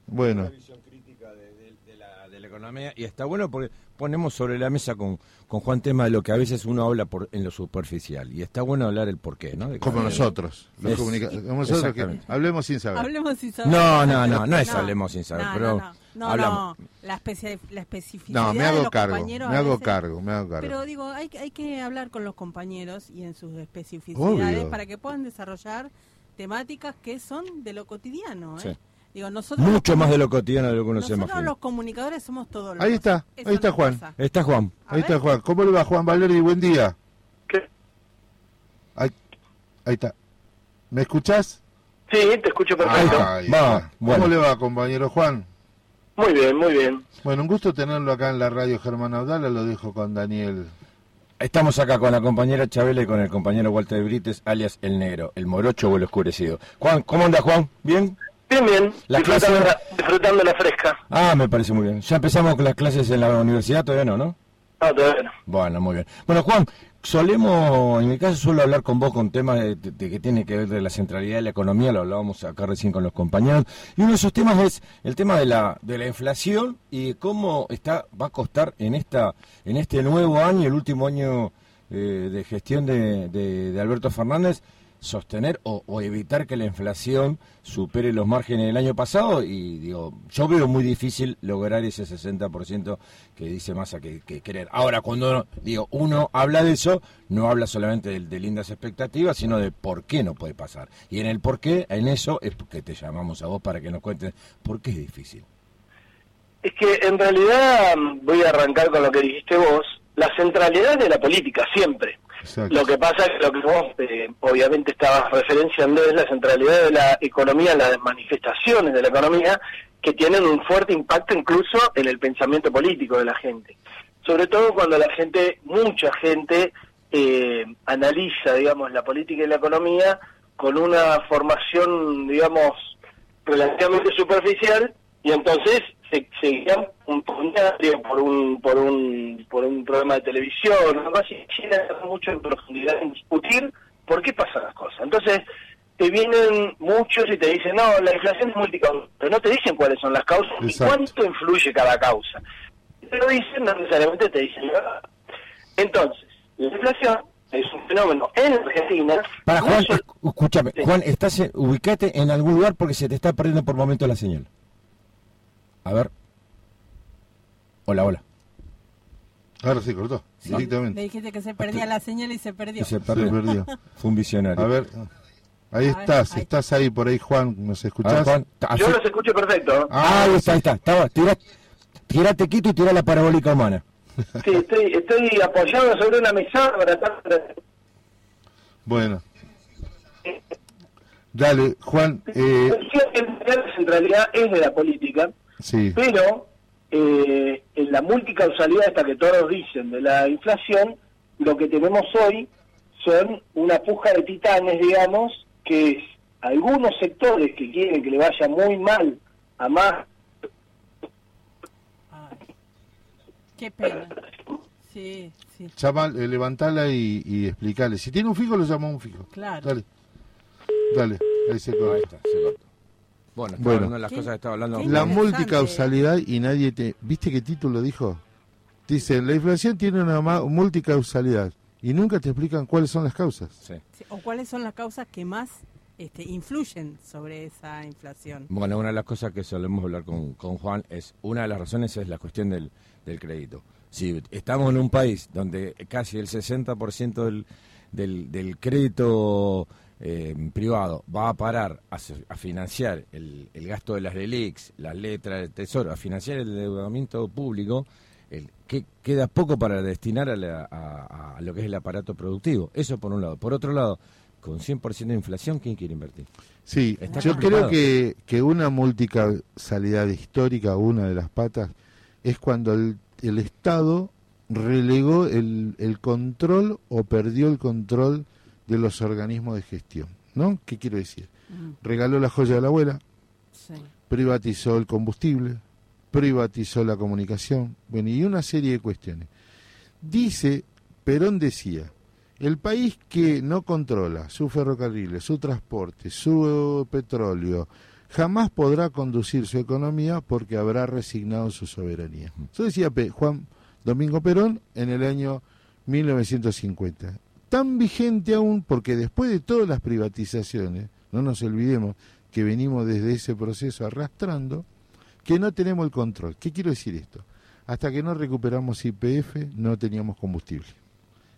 Bueno. Una visión crítica de, de- de la, de la economía y está bueno porque ponemos sobre la mesa con, con Juan tema de lo que a veces uno habla por, en lo superficial y está bueno hablar el porqué, ¿no? De Como nosotros, los Es- comunica- como nosotros que hablemos sin saber. Hablemos sin saber. No, no, no, no es hablemos sin saber, no, pero no, no, no, hablamos. no. La, especi- la especificidad No, me de hago los cargo, compañeros me hago veces- cargo, me hago cargo. Pero digo, hay, que- hay que hablar con los compañeros y en sus especificidades Obvio. para que puedan desarrollar temáticas que son de lo cotidiano. ¿eh? Sí. Digo, nosotros Mucho más de lo cotidiano de lo que uno se nosotros los comunicadores somos todos Ahí está, Eso ahí está Juan. pasa. Está Juan. Ahí está Juan. ¿Cómo le va Juan Valerdi? Buen día. Ahí, ahí está. ¿Me escuchás? Sí, te escucho perfecto. Ahí Va, está. bueno. ¿Cómo le va, compañero Juan? Muy bien, muy bien. Bueno, un gusto tenerlo acá en la radio Germán Abdala, lo dejo con Daniel. Estamos acá con la compañera Chabela y con el compañero Walter Brites, alias El Negro, el morocho o el oscurecido. Juan, ¿cómo anda Juan? ¿Bien? Bien, bien. La disfrutando, clase- la, disfrutando la fresca. Ah, me parece muy bien. ¿Ya empezamos con las clases en la universidad? Todavía no, ¿no? Ah, todavía no. Bueno, muy bien. Bueno, Juan, solemos, en mi caso suelo hablar con vos con temas de, que tiene que ver de la centralidad de la economía, lo hablábamos acá recién con los compañeros, y uno de esos temas es el tema de la, de la inflación y cómo está, va a costar en esta, en este nuevo año, el último año eh, de gestión de- de Alberto Fernández, sostener o, o evitar que la inflación supere los márgenes del año pasado y digo, yo veo muy difícil lograr ese 60% que dice Massa que, que querer. Ahora, cuando uno- digo, uno habla de eso, no habla solamente de, de lindas expectativas, sino de por qué no puede pasar. Y en el por qué, en eso es que te llamamos a vos para que nos cuentes por qué es difícil. Es que en realidad voy a arrancar con lo que dijiste vos. La centralidad de la política, siempre. Lo que pasa es que lo que vos eh, obviamente estabas referenciando es la centralidad de la economía, las manifestaciones de la economía que tienen un fuerte impacto incluso en el pensamiento político de la gente. Sobre todo cuando la gente, mucha gente, eh, analiza, digamos, la política y la economía con una formación, digamos, relativamente superficial y entonces se, se guían un- por un por un, por un, por un programa de televisión, algo así, mucho en profundidad en discutir por qué pasan las cosas. Entonces, te vienen muchos y te dicen, no, la inflación es multicausal, pero no te dicen cuáles son las causas y cuánto influye cada causa. Te lo dicen, no necesariamente te dicen la verdad. Entonces, la inflación es un fenómeno en Argentina. Para Juan, escúchame, Juan, estás en- ubicate en algún lugar porque se te está perdiendo por momento la señal. A ver. Hola, hola. Ahora se cortó, Le directamente. dijiste que se perdía la señal y se perdió. Y se Se perdió. <laughs> Fue un visionario. A ver, ahí A ver, estás, ahí. estás ahí por ahí, Juan, ¿nos ver, escuchás? Juan, Yo los escucho perfecto. Ah, ahí está, ahí está. Estaba, tira, tirate quito y tira la parabólica humana. Sí, estoy, estoy apoyado sobre una mesa para Bueno. Dale, Juan, eh, Sí, en realidad es de la política, sí, pero eh, en la multicausalidad esta que todos dicen de la inflación, lo que tenemos hoy son una puja de titanes, digamos, que es algunos sectores que quieren que le vaya muy mal a más Ay, qué pena. Sí, sí. llama, eh, levantala y, y explicale. Si tiene un fijo, lo llama un fijo. Claro. Dale, dale, ahí se Ahí corta. está, se cortó. Bueno, estaba Bueno. hablando de las cosas que estaba hablando. La multicausalidad y nadie te... ¿Viste qué título dijo? Dice, la inflación tiene una multicausalidad y nunca te explican cuáles son las causas. Sí. Sí, ¿O cuáles son las causas que más este, influyen sobre esa inflación? Bueno, una de las cosas que solemos hablar con, con Juan es, una de las razones es la cuestión del, del crédito. Si estamos en un país donde casi el 60% del, del, del crédito eh, privado va a parar a, a financiar el, el gasto de las LELIX, las letras del tesoro, a financiar el endeudamiento público, el, que queda poco para destinar a, la- a- a lo que es el aparato productivo. Eso por un lado. Por otro lado, con 100% de inflación, ¿quién quiere invertir? Sí, Está yo complicado. creo que, que una multicausalidad histórica, una de las patas, es cuando el, el Estado relegó el, el control o perdió el control de los organismos de gestión. ¿No? ¿Qué quiero decir? Mm, Regaló la joya de la abuela, sí. privatizó el combustible, privatizó la comunicación, bueno, y una serie de cuestiones. Dice, Perón decía, el país que no controla sus ferrocarriles, su transporte, su petróleo, jamás podrá conducir su economía porque habrá resignado su soberanía. Eso decía Juan Domingo Perón en el año 1950. Tan vigente aún porque después de todas las privatizaciones, no nos olvidemos que venimos desde ese proceso arrastrando, que no tenemos el control. ¿Qué quiero decir esto? Hasta que no recuperamos IPF no teníamos combustible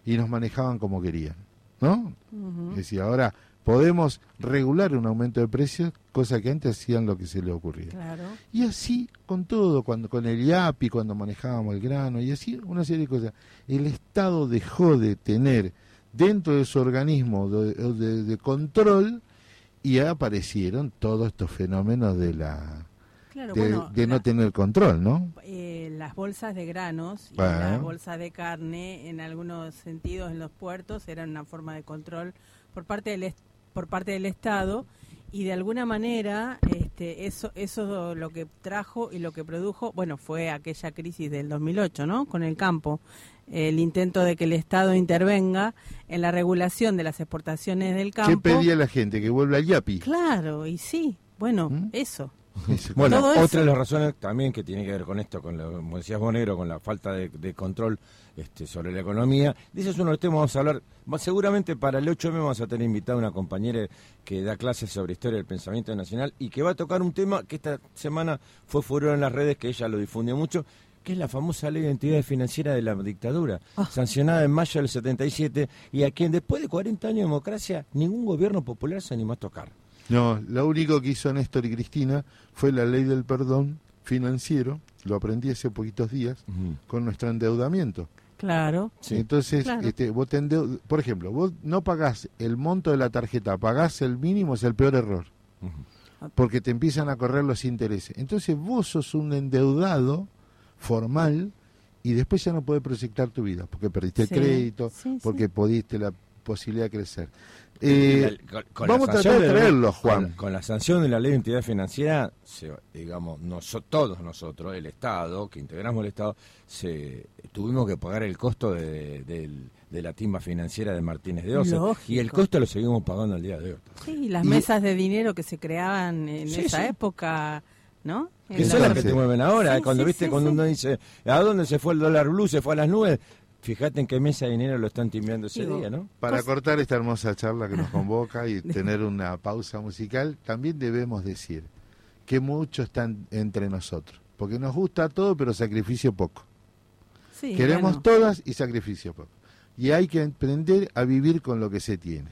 y nos manejaban como querían, ¿no? Ujú. Es decir, ahora podemos regular un aumento de precios, cosa que antes hacían lo que se les ocurría. Claro. Y así con todo, cuando con el IAPI, cuando manejábamos el grano, y así una serie de cosas. El Estado dejó de tener dentro de su organismo de, de- de control y aparecieron todos estos fenómenos de la Claro, de, bueno, de no la- tener control, ¿no? eh, las bolsas de granos y las bolsas de carne, en algunos sentidos en los puertos, eran una forma de control por parte del por parte del Estado y de alguna manera este, eso eso lo que trajo y lo que produjo, bueno, fue aquella crisis del 2008, ¿no? Con el campo, el intento de que el Estado intervenga en la regulación de las exportaciones del ¿Qué campo. pedía la gente? Que vuelva al IAPI. Claro, y sí, bueno, ¿Mm? eso. Bueno, Todo eso. otra de las razones también que tiene que ver con esto, con lo, como decías vos, Negro, con la falta de, de control este, sobre la economía. Dice es uno de los temas vamos a hablar. va- Seguramente para el 8M vamos a tener invitada una compañera que da clases sobre historia del pensamiento nacional y que va a tocar un tema que esta semana fue furor en las redes, que ella lo difundió mucho, que es la famosa ley de entidades financieras de la dictadura, sancionada en mayo del 77 y a quien después de 40 años de democracia ningún gobierno popular se animó a tocar. No, lo único que hizo Néstor y Cristina fue la ley del perdón financiero, lo aprendí hace poquitos días, con nuestro endeudamiento. Claro. Entonces, Claro. este, vos te endeu- por ejemplo, vos no pagás el monto de la tarjeta, pagás el mínimo, es el peor error. Porque te empiezan a correr los intereses. Entonces vos sos un endeudado formal y después ya no podés proyectar tu vida, porque perdiste Sí, el crédito, sí, porque sí. pudiste la posibilidad de crecer. Eh, La- con- con la vamos a sanción tratar de traerlo, Juan. Con, la sanción de la ley de entidad financiera, se- digamos, noso- todos nosotros, el Estado, que integramos el Estado, se, tuvimos que pagar el costo de, del- de la timba financiera de Martínez de Osa. Lógico. Y el costo lo seguimos pagando al día de hoy. Sí, las Y- mesas de dinero que se creaban en Sí, esa sí. época, ¿no? Que son la- las que te mueven ahora. Sí, cuando sí, viste, sí, cuando sí. uno dice, ¿a dónde se fue el dólar blue? Se fue a las nubes. Fíjate en qué mesa de dinero lo están timbiando ese Digo, día, ¿no? Para cortar esta hermosa charla que nos <laughs> convoca y tener una pausa musical, también debemos decir que mucho están entre nosotros. Porque nos gusta todo, pero sacrificio poco. Sí, Queremos bueno. todas y sacrificio poco. Y hay que aprender a vivir con lo que se tiene.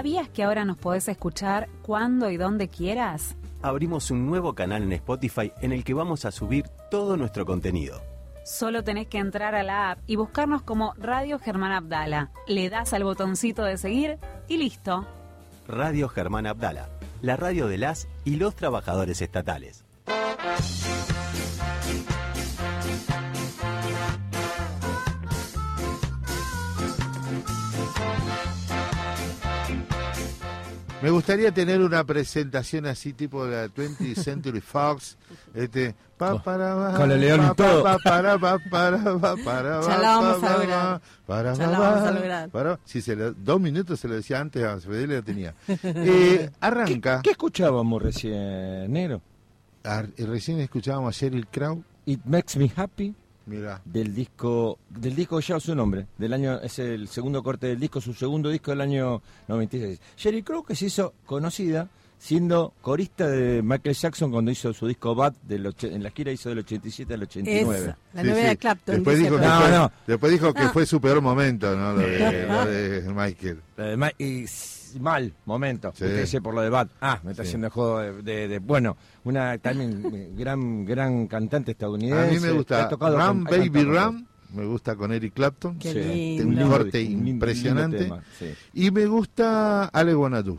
¿Sabías que ahora nos podés escuchar cuando y donde quieras? Abrimos un nuevo canal en Spotify en el que vamos a subir todo nuestro contenido. Solo tenés que entrar a la app y buscarnos como Radio Germán Abdala. Le das al botoncito de seguir y listo. Radio Germán Abdala, la radio de las y los trabajadores estatales. Me gustaría tener una presentación así tipo de la 20th Century Fox, este pa, para, ba, con el león y todo. pa, para, pa, para, pa, para, Ya la vamos a lograr. para, Ya la vamos a lograr. para. Sí, se lo- dos minutos se lo decía antes a Fedele lo tenía. <laughs> Eh, arranca. ¿Qué escuchábamos recién, negro? Y recién escuchábamos a Sheryl Crow. It Makes Me Happy. Mira. Del disco, del disco que lleva su nombre, del año, es el segundo corte del disco, su segundo disco del año 96. Sheryl Crow que se hizo conocida siendo corista de Michael Jackson cuando hizo su disco Bad, del och- en la gira hizo del 87 al 89. Esa, la novela de Clapton. Después dijo, que fue, No, no. después dijo que fue su peor momento, ¿no? Lo de, <laughs> lo de Michael. Lo de Ma- y mal momento, Sí. usted dice por lo de Bad. Ah, me está Sí. haciendo el juego de, de- de- bueno, una también <laughs> eh, gran gran cantante estadounidense. A mí me gusta ha tocado Ram con- Baby Ram, me gusta con Eric Clapton. Qué Sí. lindo. Un corte impresionante. lindo tema, sí. Y me gusta Ale Bonadú.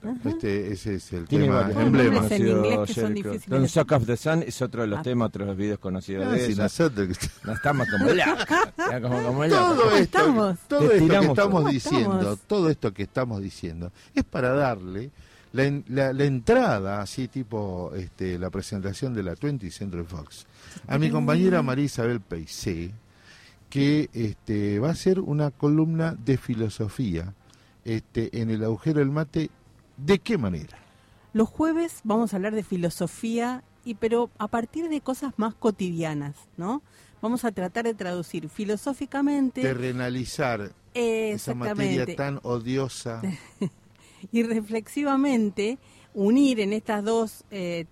Exacto. Este, ese es el Tiene tema varios emblema. en inglés que son difíciles Don't Suck Off the Sun es otro de los Ah. temas, otros de los videos conocidos Ah, de si ella. nosotros No estamos como. Ya <laughs> como, como todo ¿Cómo esto, estamos? todo esto que estamos diciendo, Estamos. todo esto que estamos diciendo, es para darle la, la- la entrada, así tipo este, la presentación de la 20 Central Fox, a mi compañera María Isabel Peicé, que este, va a hacer una columna de filosofía este, en el agujero del mate. ¿De qué manera? Los jueves vamos a hablar de filosofía, y pero a partir de cosas más cotidianas, ¿no? Vamos a tratar de traducir filosóficamente, Terrenalizar esa materia tan odiosa. <laughs> y reflexivamente unir en estas dos eh,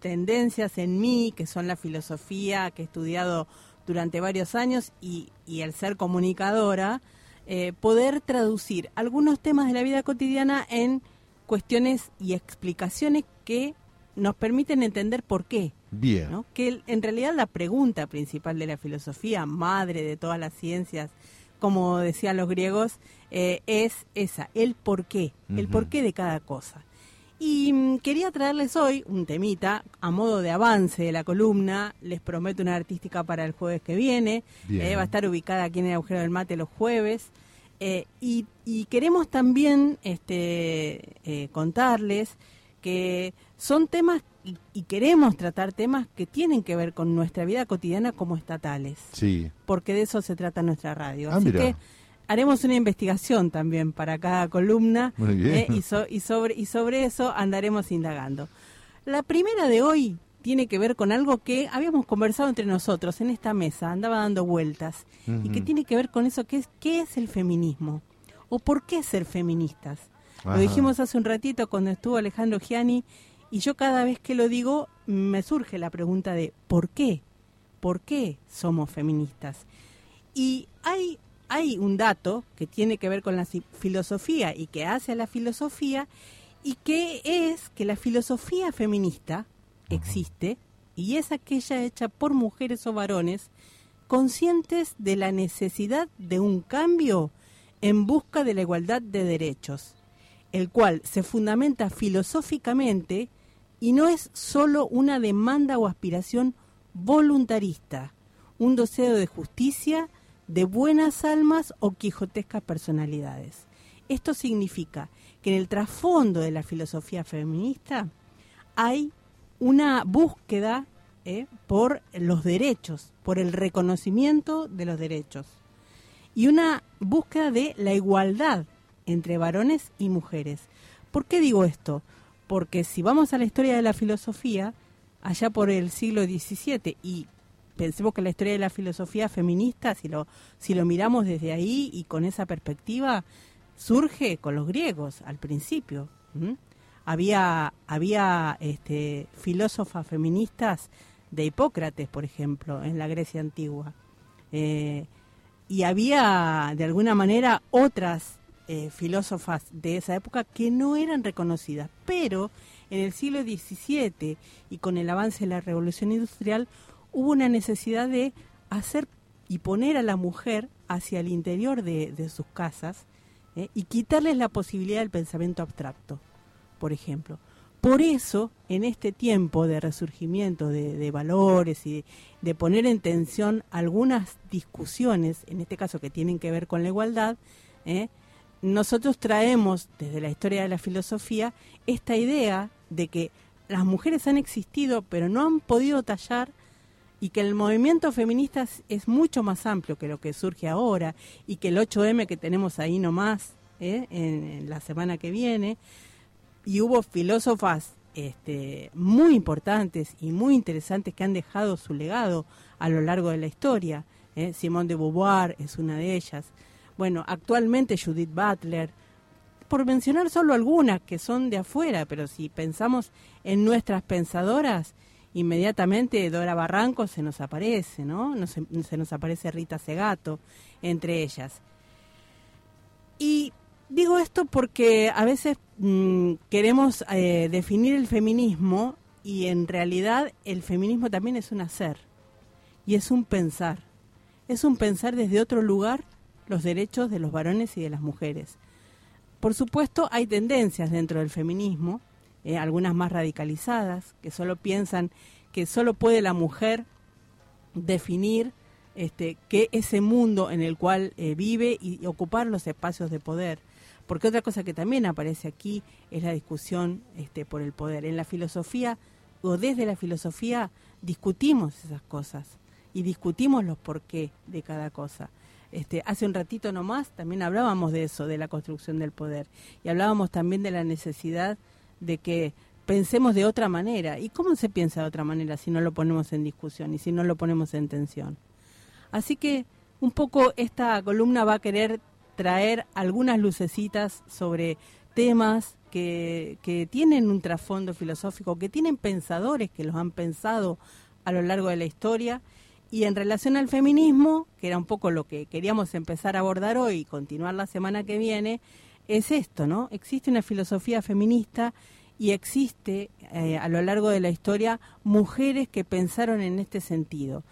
tendencias en mí, que son la filosofía que he estudiado durante varios años y, y el ser comunicadora, eh, poder traducir algunos temas de la vida cotidiana en cuestiones y explicaciones que nos permiten entender por qué. Bien. ¿no? Que en realidad la pregunta principal de la filosofía, madre de todas las ciencias, como decían los griegos, eh, es esa, el por qué, el por qué de cada cosa. Y mm, quería traerles hoy un temita a modo de avance de la columna. Les prometo una artística para el jueves que viene. Eh, va a estar ubicada aquí en el agujero del mate los jueves. Eh, y, y queremos también este, eh, contarles que son temas y, y queremos tratar temas que tienen que ver con nuestra vida cotidiana como estatales, Sí. porque de eso se trata nuestra radio. Ah, Así mira. que haremos una investigación también para cada columna Muy bien. eh, y, so- y sobre, y sobre eso andaremos indagando. La primera de hoy tiene que ver con algo que habíamos conversado entre nosotros en esta mesa, andaba dando vueltas, y que tiene que ver con eso que es qué es el feminismo o por qué ser feministas. Ajá. Lo dijimos hace un ratito cuando estuvo Alejandro Gianni y yo cada vez que lo digo me surge la pregunta de ¿por qué? ¿Por qué somos feministas? Y hay, hay un dato que tiene que ver con la filosofía y que hace a la filosofía y que es que la filosofía feminista existe y es aquella hecha por mujeres o varones conscientes de la necesidad de un cambio en busca de la igualdad de derechos, el cual se fundamenta filosóficamente y no es solo una demanda o aspiración voluntarista, un deseo de justicia, de buenas almas o quijotescas personalidades. Esto significa que en el trasfondo de la filosofía feminista hay una búsqueda eh, por los derechos, por el reconocimiento de los derechos y una búsqueda de la igualdad entre varones y mujeres. ¿Por qué digo esto? Porque si vamos a la historia de la filosofía, allá por el siglo XVII, y pensemos que la historia de la filosofía feminista, si lo, si lo miramos desde ahí y con esa perspectiva, surge con los griegos al principio. Había, había este, filósofas feministas de Hipócrates, por ejemplo, en la Grecia antigua. Eh, y había de alguna manera otras eh, filósofas de esa época que no eran reconocidas, pero en el siglo XVII y con el avance de la revolución industrial hubo una necesidad de hacer y poner a la mujer hacia el interior de, sus casas ¿eh? y quitarles la posibilidad del pensamiento abstracto, por ejemplo. Por eso, en este tiempo de resurgimiento de, valores y de, poner en tensión algunas discusiones, en este caso que tienen que ver con la igualdad, ¿eh? nosotros traemos desde la historia de la filosofía esta idea de que las mujeres han existido pero no han podido tallar y que el movimiento feminista es, mucho más amplio que lo que surge ahora y que el 8M que tenemos ahí nomás ¿eh? en la semana que viene y hubo filósofas este, muy importantes y muy interesantes que han dejado su legado a lo largo de la historia. ¿eh? Simone de Beauvoir es una de ellas. Bueno, actualmente Judith Butler, por mencionar solo algunas que son de afuera, pero si pensamos en nuestras pensadoras, inmediatamente Dora Barranco se nos aparece, ¿no? Se nos aparece Rita Segato, entre ellas. Y digo esto porque a veces mm, queremos eh, definir el feminismo y en realidad el feminismo también es un hacer y es un pensar. Es un pensar desde otro lugar los derechos de los varones y de las mujeres. Por supuesto, hay tendencias dentro del feminismo, eh, algunas más radicalizadas, que solo piensan que solo puede la mujer definir este, que ese mundo en el cual eh, vive y ocupar los espacios de poder. Porque otra cosa que también aparece aquí es la discusión este, por el poder. En la filosofía o desde la filosofía discutimos esas cosas y discutimos los por qué de cada cosa. Este, hace un ratito nomás también hablábamos de eso, de la construcción del poder. Y hablábamos también de la necesidad de que pensemos de otra manera. ¿Y cómo se piensa de otra manera si no lo ponemos en discusión y si no lo ponemos en tensión? Así que un poco esta columna va a querer traer algunas lucecitas sobre temas que, tienen un trasfondo filosófico, que tienen pensadores que los han pensado a lo largo de la historia. Y en relación al feminismo, que era un poco lo que queríamos empezar a abordar hoy y continuar la semana que viene, es esto, ¿no? Existe una filosofía feminista y existe eh, a lo largo de la historia mujeres que pensaron en este sentido.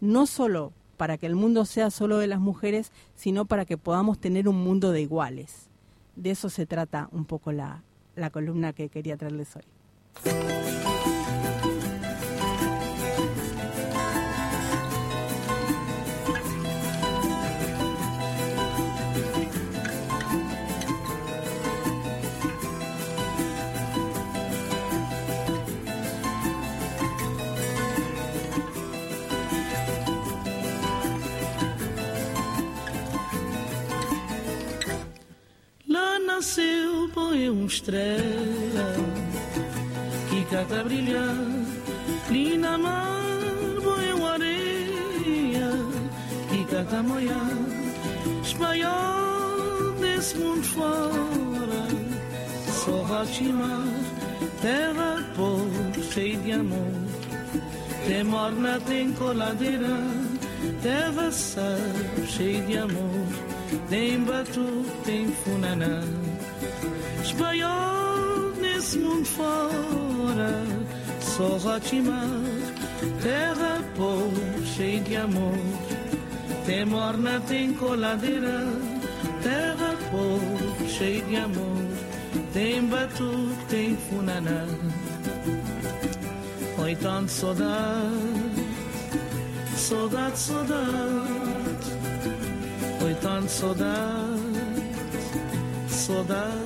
No solo para que el mundo sea solo de las mujeres, sino para que podamos tener un mundo de iguales. De eso se trata un poco la, la columna que quería traerles hoy. Nasceu, põe uma estrela que cata brilhar. Ali na mar, põe uma areia que cata moiar. Espanhol desse mundo fora, só Rotimar, terra pobre, cheia de amor. Tem morna, tem coladeira, terra sal, cheia de amor. Tem batu, tem funaná. Espanhol nesse mundo fora, só Rotimar, terra pobre, cheia de amor. Tem morna, tem coladeira, terra pobre, cheia de amor. Tem batu, tem funaná. Oi, tanto saudade, saudade, saudade. Oi, tanto saudade, saudade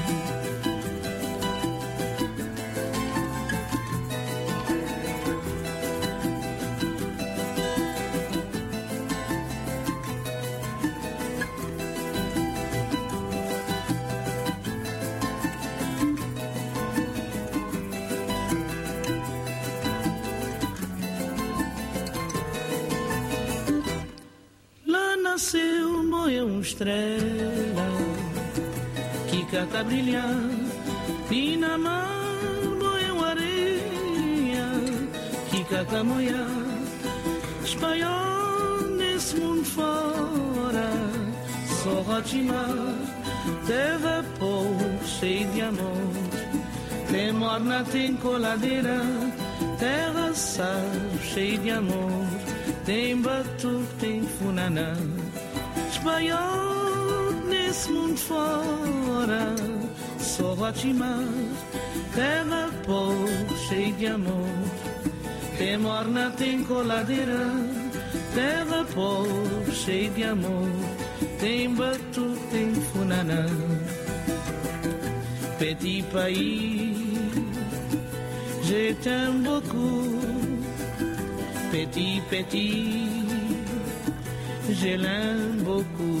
prata brilhante e na mão é moeu areia que cacamoia Espanhol nesse mundo fora só Rotima teve povo cheio de amor Tem morna tem coladeira terra sal cheio de amor tem batu, tem funaná Espanhol desse mundo fora Só bate mal Pela pau cheia de amor Tem morna, tem coladeira Pela pau cheia de amor Tem batu, tem funaná Petit país Je t'aime beaucoup Petit, petit Je l'aime beaucoup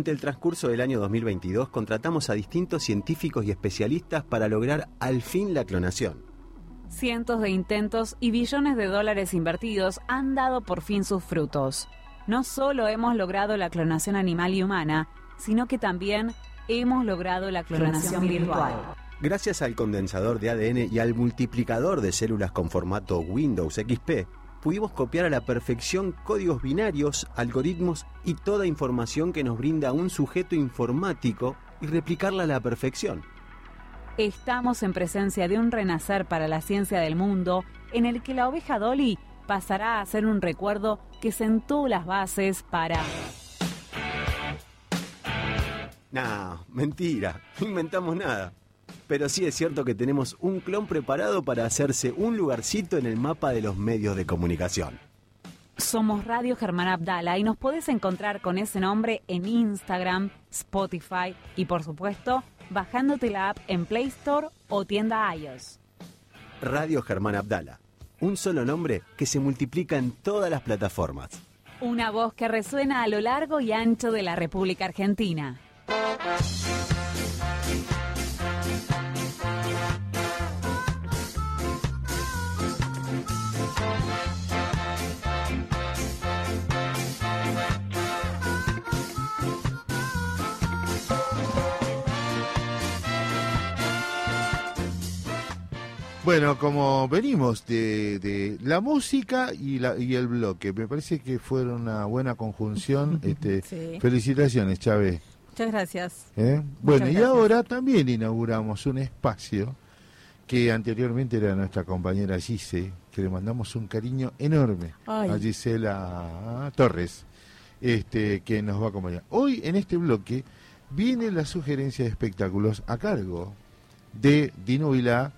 Durante el transcurso del año 2022 contratamos a distintos científicos y especialistas para lograr al fin la clonación. Cientos de intentos y billones de dólares invertidos han dado por fin sus frutos. No solo hemos logrado la clonación animal y humana, sino que también hemos logrado la clonación virtual. Gracias al condensador de ADN y al multiplicador de células con formato Windows XP, pudimos copiar a la perfección códigos binarios, algoritmos y toda información que nos brinda un sujeto informático y replicarla a la perfección. Estamos en presencia de un renacer para la ciencia del mundo en el que la oveja Dolly pasará a ser un recuerdo que sentó las bases para... No, mentira, no inventamos nada. Pero sí es cierto que tenemos un clon preparado para hacerse un lugarcito en el mapa de los medios de comunicación. Somos Radio Germán Abdala y nos podés encontrar con ese nombre en Instagram, Spotify y por supuesto bajándote la app en Play Store o tienda iOS. Radio Germán Abdala. Un solo nombre que se multiplica en todas las plataformas. Una voz que resuena a lo largo y ancho de la República Argentina. Bueno, como venimos de, de la música y, la, y el bloque, me parece que fueron una buena conjunción. <laughs> Este, Sí. Felicitaciones, Chávez. Muchas gracias. ¿Eh? Bueno, y gracias. ahora también inauguramos un espacio que anteriormente era nuestra compañera Gise, que le mandamos un cariño enorme Ay. a Gisela Torres, este, que nos va a acompañar. Hoy en este bloque viene la sugerencia de espectáculos a cargo de Dino Vilá,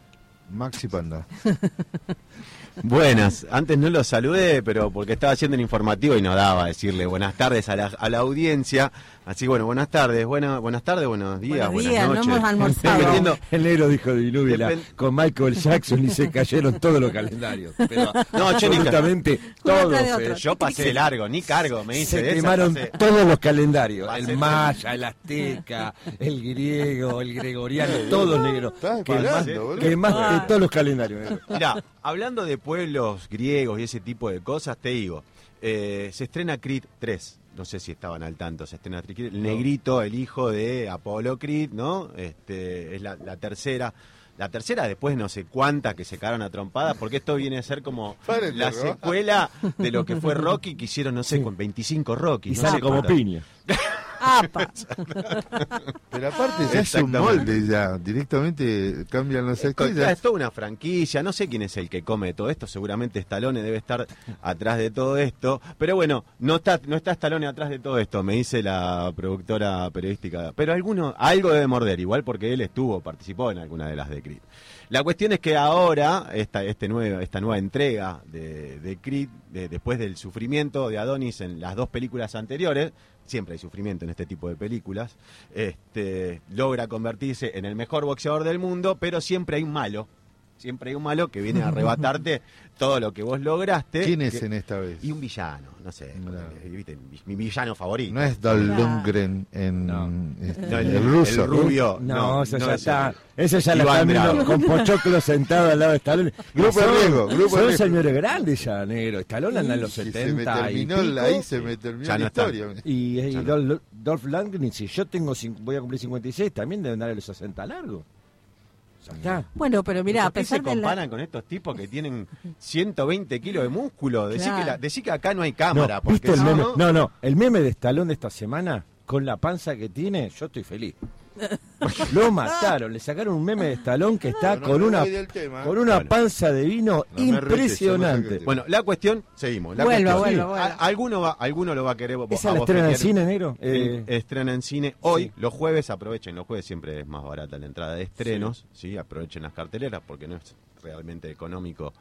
Maxi Panda. <laughs> Buenas, antes no los saludé, pero porque estaba haciendo el informativo y no daba decirle buenas tardes a la, a la audiencia. Así bueno, buenas tardes, buena, buenas tardes, buenos días, Buenos buenas días, no noches. hemos <laughs> almorzado. Dependiendo- El negro dijo de Depen- con Michael Jackson y se cayeron todos los calendarios. Pero <laughs> No, absolutamente todos. de eh, Yo pasé largo, ni cargo, me dice se de esa, quemaron pasé. todos los calendarios. Pasé El maya, el azteca, <laughs> el griego, el gregoriano, todos negros. Estás Quemaste boludo. quemaste todos los calendarios. negro. Mirá, hablando de pueblos griegos y ese tipo de cosas, te digo, eh, se estrena Creed 3. No sé si estaban al tanto, se estrena Creed. El negrito, el hijo de Apolo Creed, ¿no? Este, es la, la tercera. La tercera, después no sé cuántas que se quedaron a trompadas, porque esto viene a ser como <laughs> la secuela de lo que fue Rocky, que hicieron, no sé, con 25 Rocky. Y no sale sé como piña. <laughs> Apa. <laughs> Pero aparte ya es un molde ya, directamente cambian los Es, co- actores. ya ya- es toda una franquicia, no sé quién es el que come todo esto, seguramente Stallone debe estar atrás de todo esto, pero bueno, no está no está Stallone atrás de todo esto, me dice la productora periodística, pero alguno algo debe morder, igual porque él estuvo, participó en alguna de las de Creed. La cuestión es que ahora, esta, este nueva, esta nueva entrega de, de Creed, de- después del sufrimiento de Adonis en las dos películas anteriores, siempre hay sufrimiento en este tipo de películas, este, logra convertirse en el mejor boxeador del mundo, pero siempre hay un malo. Siempre hay un malo que viene a arrebatarte <laughs> todo lo que vos lograste. ¿Quién es que- en esta vez? Y un villano, no sé. ¿viste? Mi, mi villano favorito. No es Dolph Lundgren en este, No, el, ruso. el rubio. No, eso ya ese. está. Ese ya la Iván está viendo Drago. con Pochoclo sentado al lado de Stallone. <laughs> Grupo Son- riesgo, grupo Son señores grandes ya, negro. Stallone anda en los Si 70 se me terminó y la- pico. ahí se me terminó Ya la no historia. Y, y no. Dolph Lundgren, si yo tengo cin- voy a cumplir 56, también deben darle los 60 largo. Ya está. Bueno, pero mira, a ¿Por qué se pesar de la... comparan con estos tipos que tienen 120 kilos de músculo? Decí, Claro. que, la- decí que acá no hay cámara. No, porque ¿viste el si meme? no- No, no, el meme de Stallone de esta semana, con la panza que tiene, yo estoy feliz. Lo mataron, le sacaron un meme de Stallone que está No, no con una con una Bueno. panza de vino No impresionante. Bueno, la cuestión, seguimos. La Vuelva, cuestión, vuelva, alguno, va, alguno lo va a querer. ¿Esa a la estrena en cine, negro? Eh, En- estrena en cine hoy, sí. los jueves, aprovechen, los jueves siempre es más barata la entrada de estrenos, sí. aprovechen las carteleras porque no es realmente económico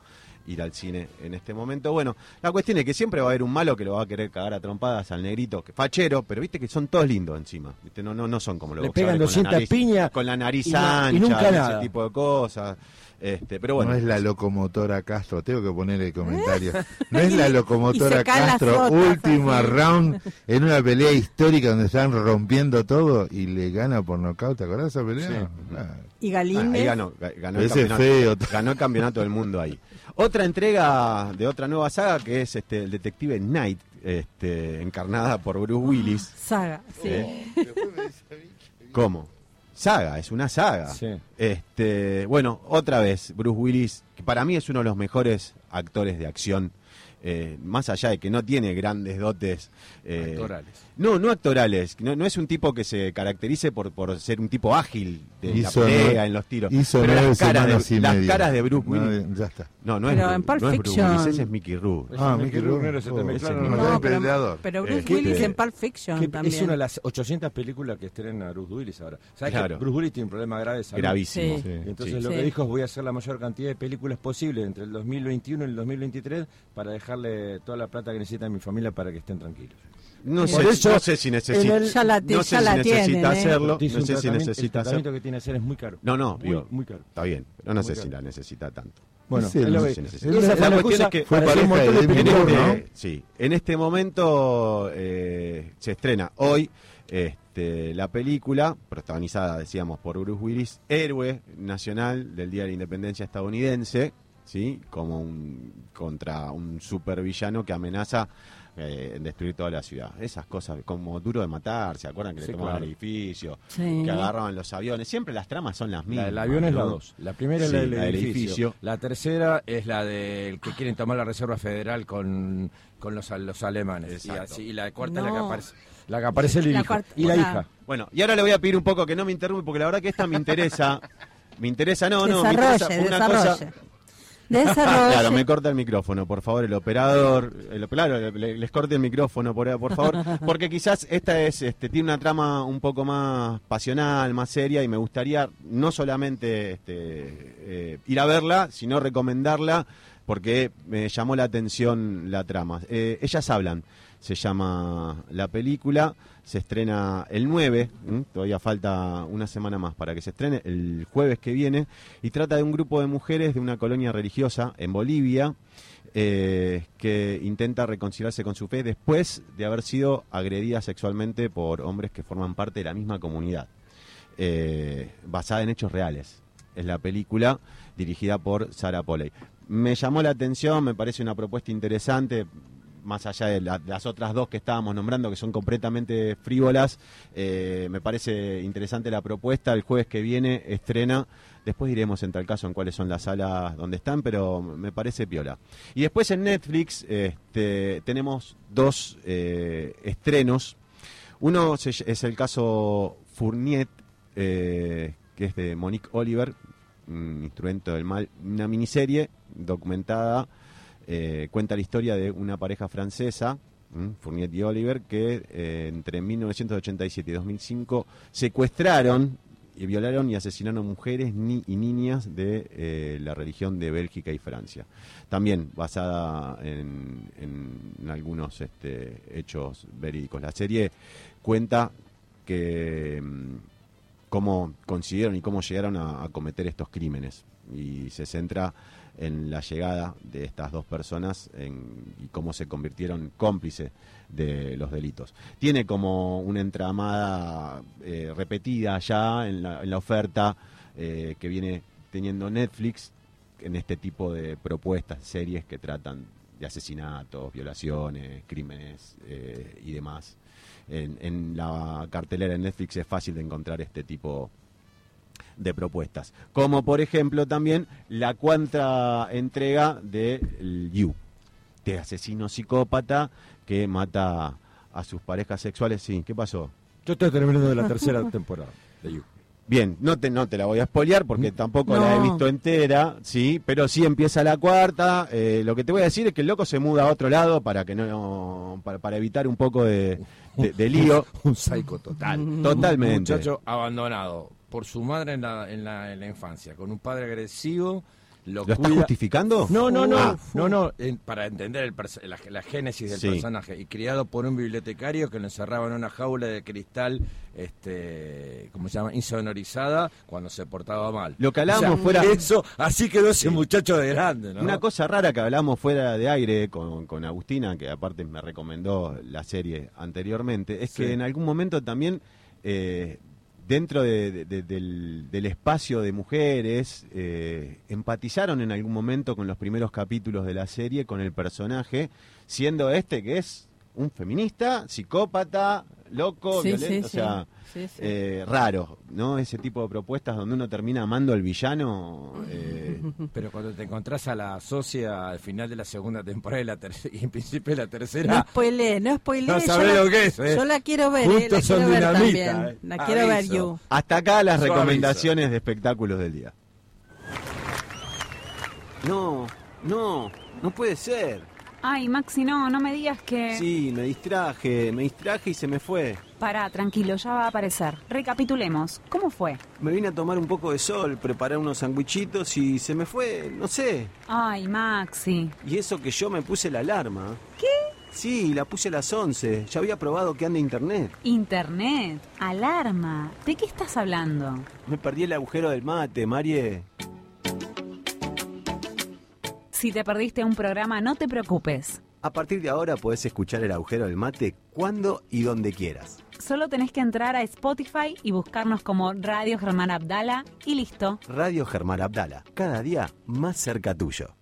ir al cine en este momento. Bueno, la cuestión es que siempre va a haber un malo que lo va a querer cagar a trompadas al negrito, que fachero, pero viste que son todos lindos encima, ¿viste? No, no, no son como los Le pegan boxeadores con la 200 nariz- piñas con la nariz y no- y ancha, nunca ese nada. tipo de cosas. Este, pero bueno, no es la locomotora Castro, tengo que poner el comentario. <laughs> No es la locomotora Castro, otras, última así. round en una pelea histórica donde están rompiendo todo y le gana por nocaut. ¿Te acordás de esa pelea? Sí. Ah, Y Ah, Galíndez... ahí ganó, ga- ganó el, campeonato, feo. ganó el campeonato del mundo ahí. Otra entrega de otra nueva saga que es este el detective Knight, este, encarnada por Bruce Willis. Saga, sí. ¿Eh? ¿Cómo? Saga, es una saga. Sí. Este, bueno, otra vez, Bruce Willis, que para mí es uno de los mejores actores de acción, eh, más allá de que no tiene grandes dotes. eh, Actorales. No, no actorales. No, no es un tipo que se caracterice por, por ser un tipo ágil de Hizo la pelea, en los tiros. Hizo Pero nueve las caras, de, y las media. caras de Bruce No, Willis. ya está. No, no es, Pero Bruce- en Pulp no es Bruce Fiction- Willis, ese es Mickey Rourke. Ah, Mickey Mickey Rourke, Oh, no, pero, pero Bruce Este, Willis en Pulp Fiction también. es una de las 800 películas que estrena Bruce Willis ahora. ¿Sabes Claro. que Bruce Willis tiene un problema grave de salud? Gravísimo. Sí. Sí. Y Entonces Sí. lo Sí. que dijo es voy a hacer la mayor cantidad de películas posible entre el 2021 y el 2023 para dejarle toda la plata que necesita mi familia para que estén tranquilos. No, sé, eso, no sé si necesita, el- Ya la- no sé ya si la necesita tienen, ¿eh? hacerlo. No sé si necesita el tratamiento hacerlo. que tiene que hacer es muy caro. No, no, muy, digo, muy caro. está bien, pero no sé si la necesita tanto. Bueno, Sí, no que- sé si esa necesita. fue La la cuestión es que fue pareja de En este, ¿no? sí, en este momento eh, se estrena hoy este, la película, protagonizada, decíamos, por Bruce Willis, héroe nacional del Día de la Independencia estadounidense, ¿sí? como un, contra un supervillano que amenaza eh, destruir toda la ciudad. Esas cosas como duro de matar, ¿se acuerdan que Sí, le tomaban claro. el edificio? Sí. Que agarraban los aviones. Siempre las tramas son las La mismas. del avión es la. 2. La primera Sí, es la del la del edificio. edificio. La tercera es la del que quieren tomar la Reserva Federal con, con los, los alemanes. Y, Exacto. así, y la cuarta es la que aparece, la que aparece el La hijo. cuarta- y la hija. Bueno, y ahora le voy a pedir un poco que no me interrumpa, porque la verdad que esta me interesa. <laughs> Me interesa, no, no, me interesa desarrolle, una cosa. Desarrolle. Claro, me corta el micrófono, por favor, el operador. El, claro, le- les corte el micrófono, por, por favor, <laughs> porque quizás esta es, este, tiene una trama un poco más pasional, más seria, y me gustaría no solamente este, eh, ir a verla, sino recomendarla, porque me llamó la atención la trama. Eh, ellas hablan, se llama la película, se estrena el 9, ¿m? todavía falta una semana más para que se estrene, el jueves que viene, y trata de un grupo de mujeres de una colonia religiosa en Bolivia eh, que intenta reconciliarse con su fe después de haber sido agredida sexualmente por hombres que forman parte de la misma comunidad, eh, basada en hechos reales. Es la película dirigida por Sarah Polley. Me llamó la atención, me parece una propuesta interesante, más allá de la- las otras dos que estábamos nombrando, que son completamente frívolas. eh, me parece interesante la propuesta. El jueves que viene estrena. Después diremos en tal caso en cuáles son las salas donde están, pero me parece piola. Y después en Netflix este, tenemos dos eh, estrenos. Uno es el caso Fournier, eh, que es de Monique Oliver, instrumento del mal, una miniserie documentada, eh, cuenta la historia de una pareja francesa. Fournier y Oliver, que eh, entre 1987 y 2005 secuestraron y violaron y asesinaron mujeres ni- y niñas de eh, la religión de Bélgica y Francia. También basada en, en algunos este, hechos verídicos. La serie cuenta que mm, cómo consiguieron y cómo llegaron a cometer estos crímenes. Y se centra en la llegada de estas dos personas en- y cómo se convirtieron cómplices de los delitos. Tiene como una entramada eh, repetida ya en la, en la oferta eh, que viene teniendo Netflix en este tipo de propuestas, series que tratan de asesinatos, violaciones, crímenes eh, y demás. En, en la cartelera de Netflix es fácil de encontrar este tipo de propuestas. Como por ejemplo también la cuarta entrega de You, de asesino psicópata que mata a sus parejas sexuales. Sí, ¿qué pasó? Yo estoy terminando la tercera <laughs> temporada de You. Bien, no te, no te la voy a spoilear porque tampoco No. la he visto entera, sí, pero sí empieza la cuarta. eh, lo que te voy a decir es que el loco se muda a otro lado para que no, para, para evitar un poco de, de- de lío. <laughs> Un psycho total. Totalmente. Un muchacho abandonado por su madre en la, en la, en la infancia, con un padre agresivo. ¿Lo, ¿Lo estás cuida- justificando? No, no, no. Ah. no, no. para entender el la, la génesis del Sí. personaje. Y criado por un bibliotecario que lo encerraba en una jaula de cristal, este, ¿cómo se llama? Insonorizada cuando se portaba mal. Lo que hablábamos O sea, fuera- Eso, así quedó ese muchacho de grande, ¿no? Una cosa rara que hablamos fuera de aire con, con Agustina, que aparte me recomendó la serie anteriormente, es Sí. que en algún momento también eh, dentro de- de- de- del, del espacio de mujeres eh, empatizaron en algún momento con los primeros capítulos de la serie, con el personaje, siendo este que es un feminista, psicópata, loco, Sí, violento, sí, o sea, sí. Sí, sí. eh, raro, ¿no? Ese tipo de propuestas donde uno termina amando al villano. eh, Pero cuando te encontrás a la socia al final de la segunda temporada y, la tercera, y en principio de la tercera... No spoilee, no spoilee. No yo sabés lo que es, ¿eh? Yo la quiero ver, Juntos eh, la son quiero ver también. eh. La quiero ver Aviso. you. Hasta acá las Yo recomendaciones de espectáculos del día. No, no, no puede ser. Ay, Maxi, no, no me digas que... Sí, me distraje, me distraje y se me fue. Pará, tranquilo, ya va a aparecer. Recapitulemos. ¿Cómo fue? Me vine a tomar un poco de sol, preparar unos sandwichitos y se me fue, no sé. Ay, Maxi. Y eso que yo me puse la alarma. ¿Qué? Sí, la puse a las 11. Ya había probado que anda internet. Internet. Alarma. ¿De qué estás hablando? Me perdí el agujero del mate, Marie. Si te perdiste un programa, no te preocupes. A partir de ahora podés escuchar el agujero del mate cuando y donde quieras. Solo tenés que entrar a Spotify y buscarnos como Radio Germán Abdala y listo. Radio Germán Abdala, cada día más cerca tuyo.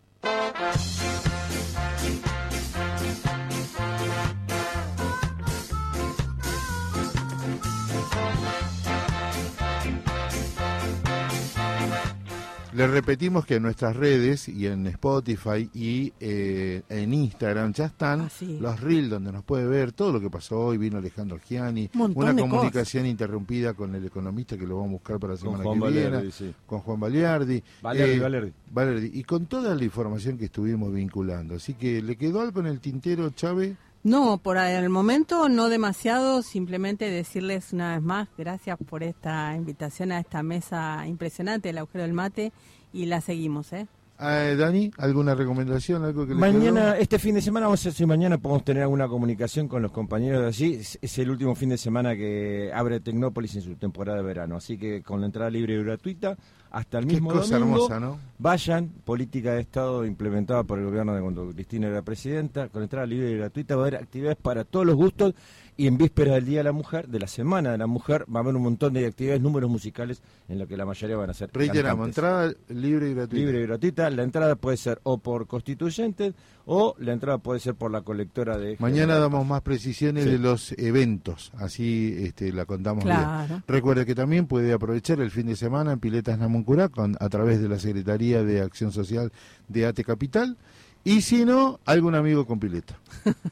Les repetimos que en nuestras redes y en Spotify y eh, en Instagram ya están Ah, sí. los reels donde nos puede ver todo lo que pasó hoy. Vino Alejandro Giani, Un una comunicación interrumpida con el economista que lo vamos a buscar para la Con semana Juan que Valerdi, viene, sí. con Juan Baliardi. Valerdi, Valerdi. Valerdi. Y con toda la información que estuvimos vinculando. Así que, ¿le quedó algo en el tintero, Chávez? No, por el momento no demasiado, simplemente decirles una vez más gracias por esta invitación a esta mesa impresionante, el agujero del mate, y la seguimos, ¿eh? Ah, Dani, ¿alguna recomendación? ¿Algo que Mañana, quedó? este fin de semana, vamos a ver si mañana podemos tener alguna comunicación con los compañeros de allí. Es, es el último fin de semana que abre Tecnópolis en su temporada de verano. Así que con la entrada libre y gratuita, hasta el Qué mismo cosa domingo, hermosa, ¿no? vayan, política de Estado implementada por el gobierno de cuando Cristina era presidenta, con entrada libre y gratuita va a haber actividades para todos los gustos y en vísperas del Día de la Mujer, de la Semana de la Mujer, va a haber un montón de actividades, números musicales en lo que la mayoría van a ser Reiteramos, cantantes. entrada libre y gratuita. Libre y gratuita. La entrada puede ser o por constituyentes o la entrada puede ser por la colectora de... Mañana General damos más precisiones Sí. de los eventos, así este, la contamos Claro. bien. Recuerde que también puede aprovechar el fin de semana en Piletas Namuncurá con, a través de la Secretaría de Acción Social de ATE Capital Y si no, algún amigo con pileta.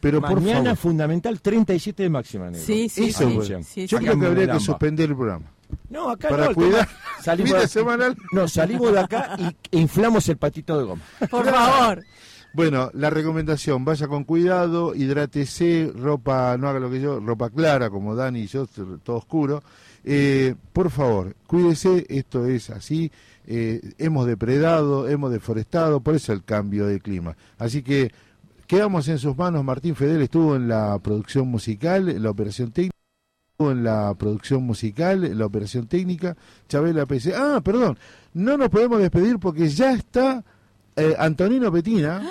Pero por Mañana favor. fundamental 37 de máxima, negro. Sí, sí, Eso, sí, Yo creo que habría que suspender el programa. No, acá Para no, cuidar salimos de- semanal. No, salimos de acá y e inflamos el patito de goma. Por favor. Bueno, la recomendación, vaya con cuidado, hidrátese, ropa, no haga lo que yo, ropa clara, como Dani y yo, todo oscuro. Eh, por favor, cuídese, esto es así, eh, hemos depredado, hemos deforestado, por eso el cambio de clima. Así que quedamos en sus manos, Martín Fedel estuvo en la producción musical, en la operación técnica. estuvo En la producción musical, en la operación técnica, Chabela PC. Ah, perdón, no nos podemos despedir porque ya está eh, Antonino Petina,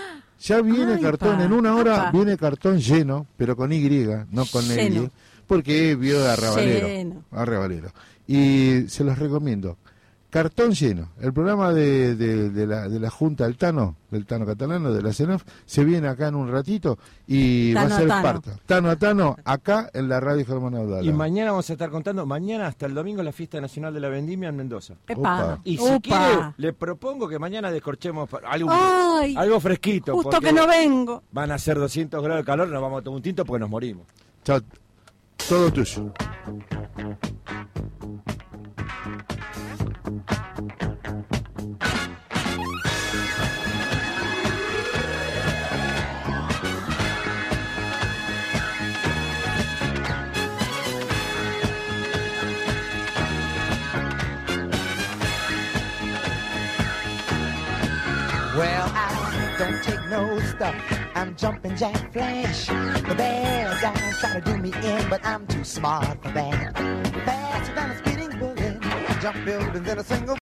ya viene Ay, cartón, pa, en una hora viene cartón lleno, pero con Y, no con. L, porque vio a Arrabalero. Lleno. a Arrabalero. Y se los recomiendo. Cartón lleno. El programa de, de- de la, de la Junta del Tano, del Tano Catalano, de la CENAF, se viene acá en un ratito y Tano va a a ser Tano. parte. Tano a Tano, acá en la radio Germán Audala. Y mañana vamos a estar contando, mañana hasta el domingo la fiesta nacional de la vendimia en Mendoza. Epa. Opa. Y si quiere, le propongo que mañana descorchemos algo, Ay, algo fresquito. justo que no vengo. Van a ser 200 grados de calor, nos vamos a tomar un tinto porque nos morimos. Chao. Well, I don't take no stuff. I'm jumping Jack Flash. The bad guys try to do me in, but I'm too smart for that. Faster than a speeding bullet. Jump buildings in a single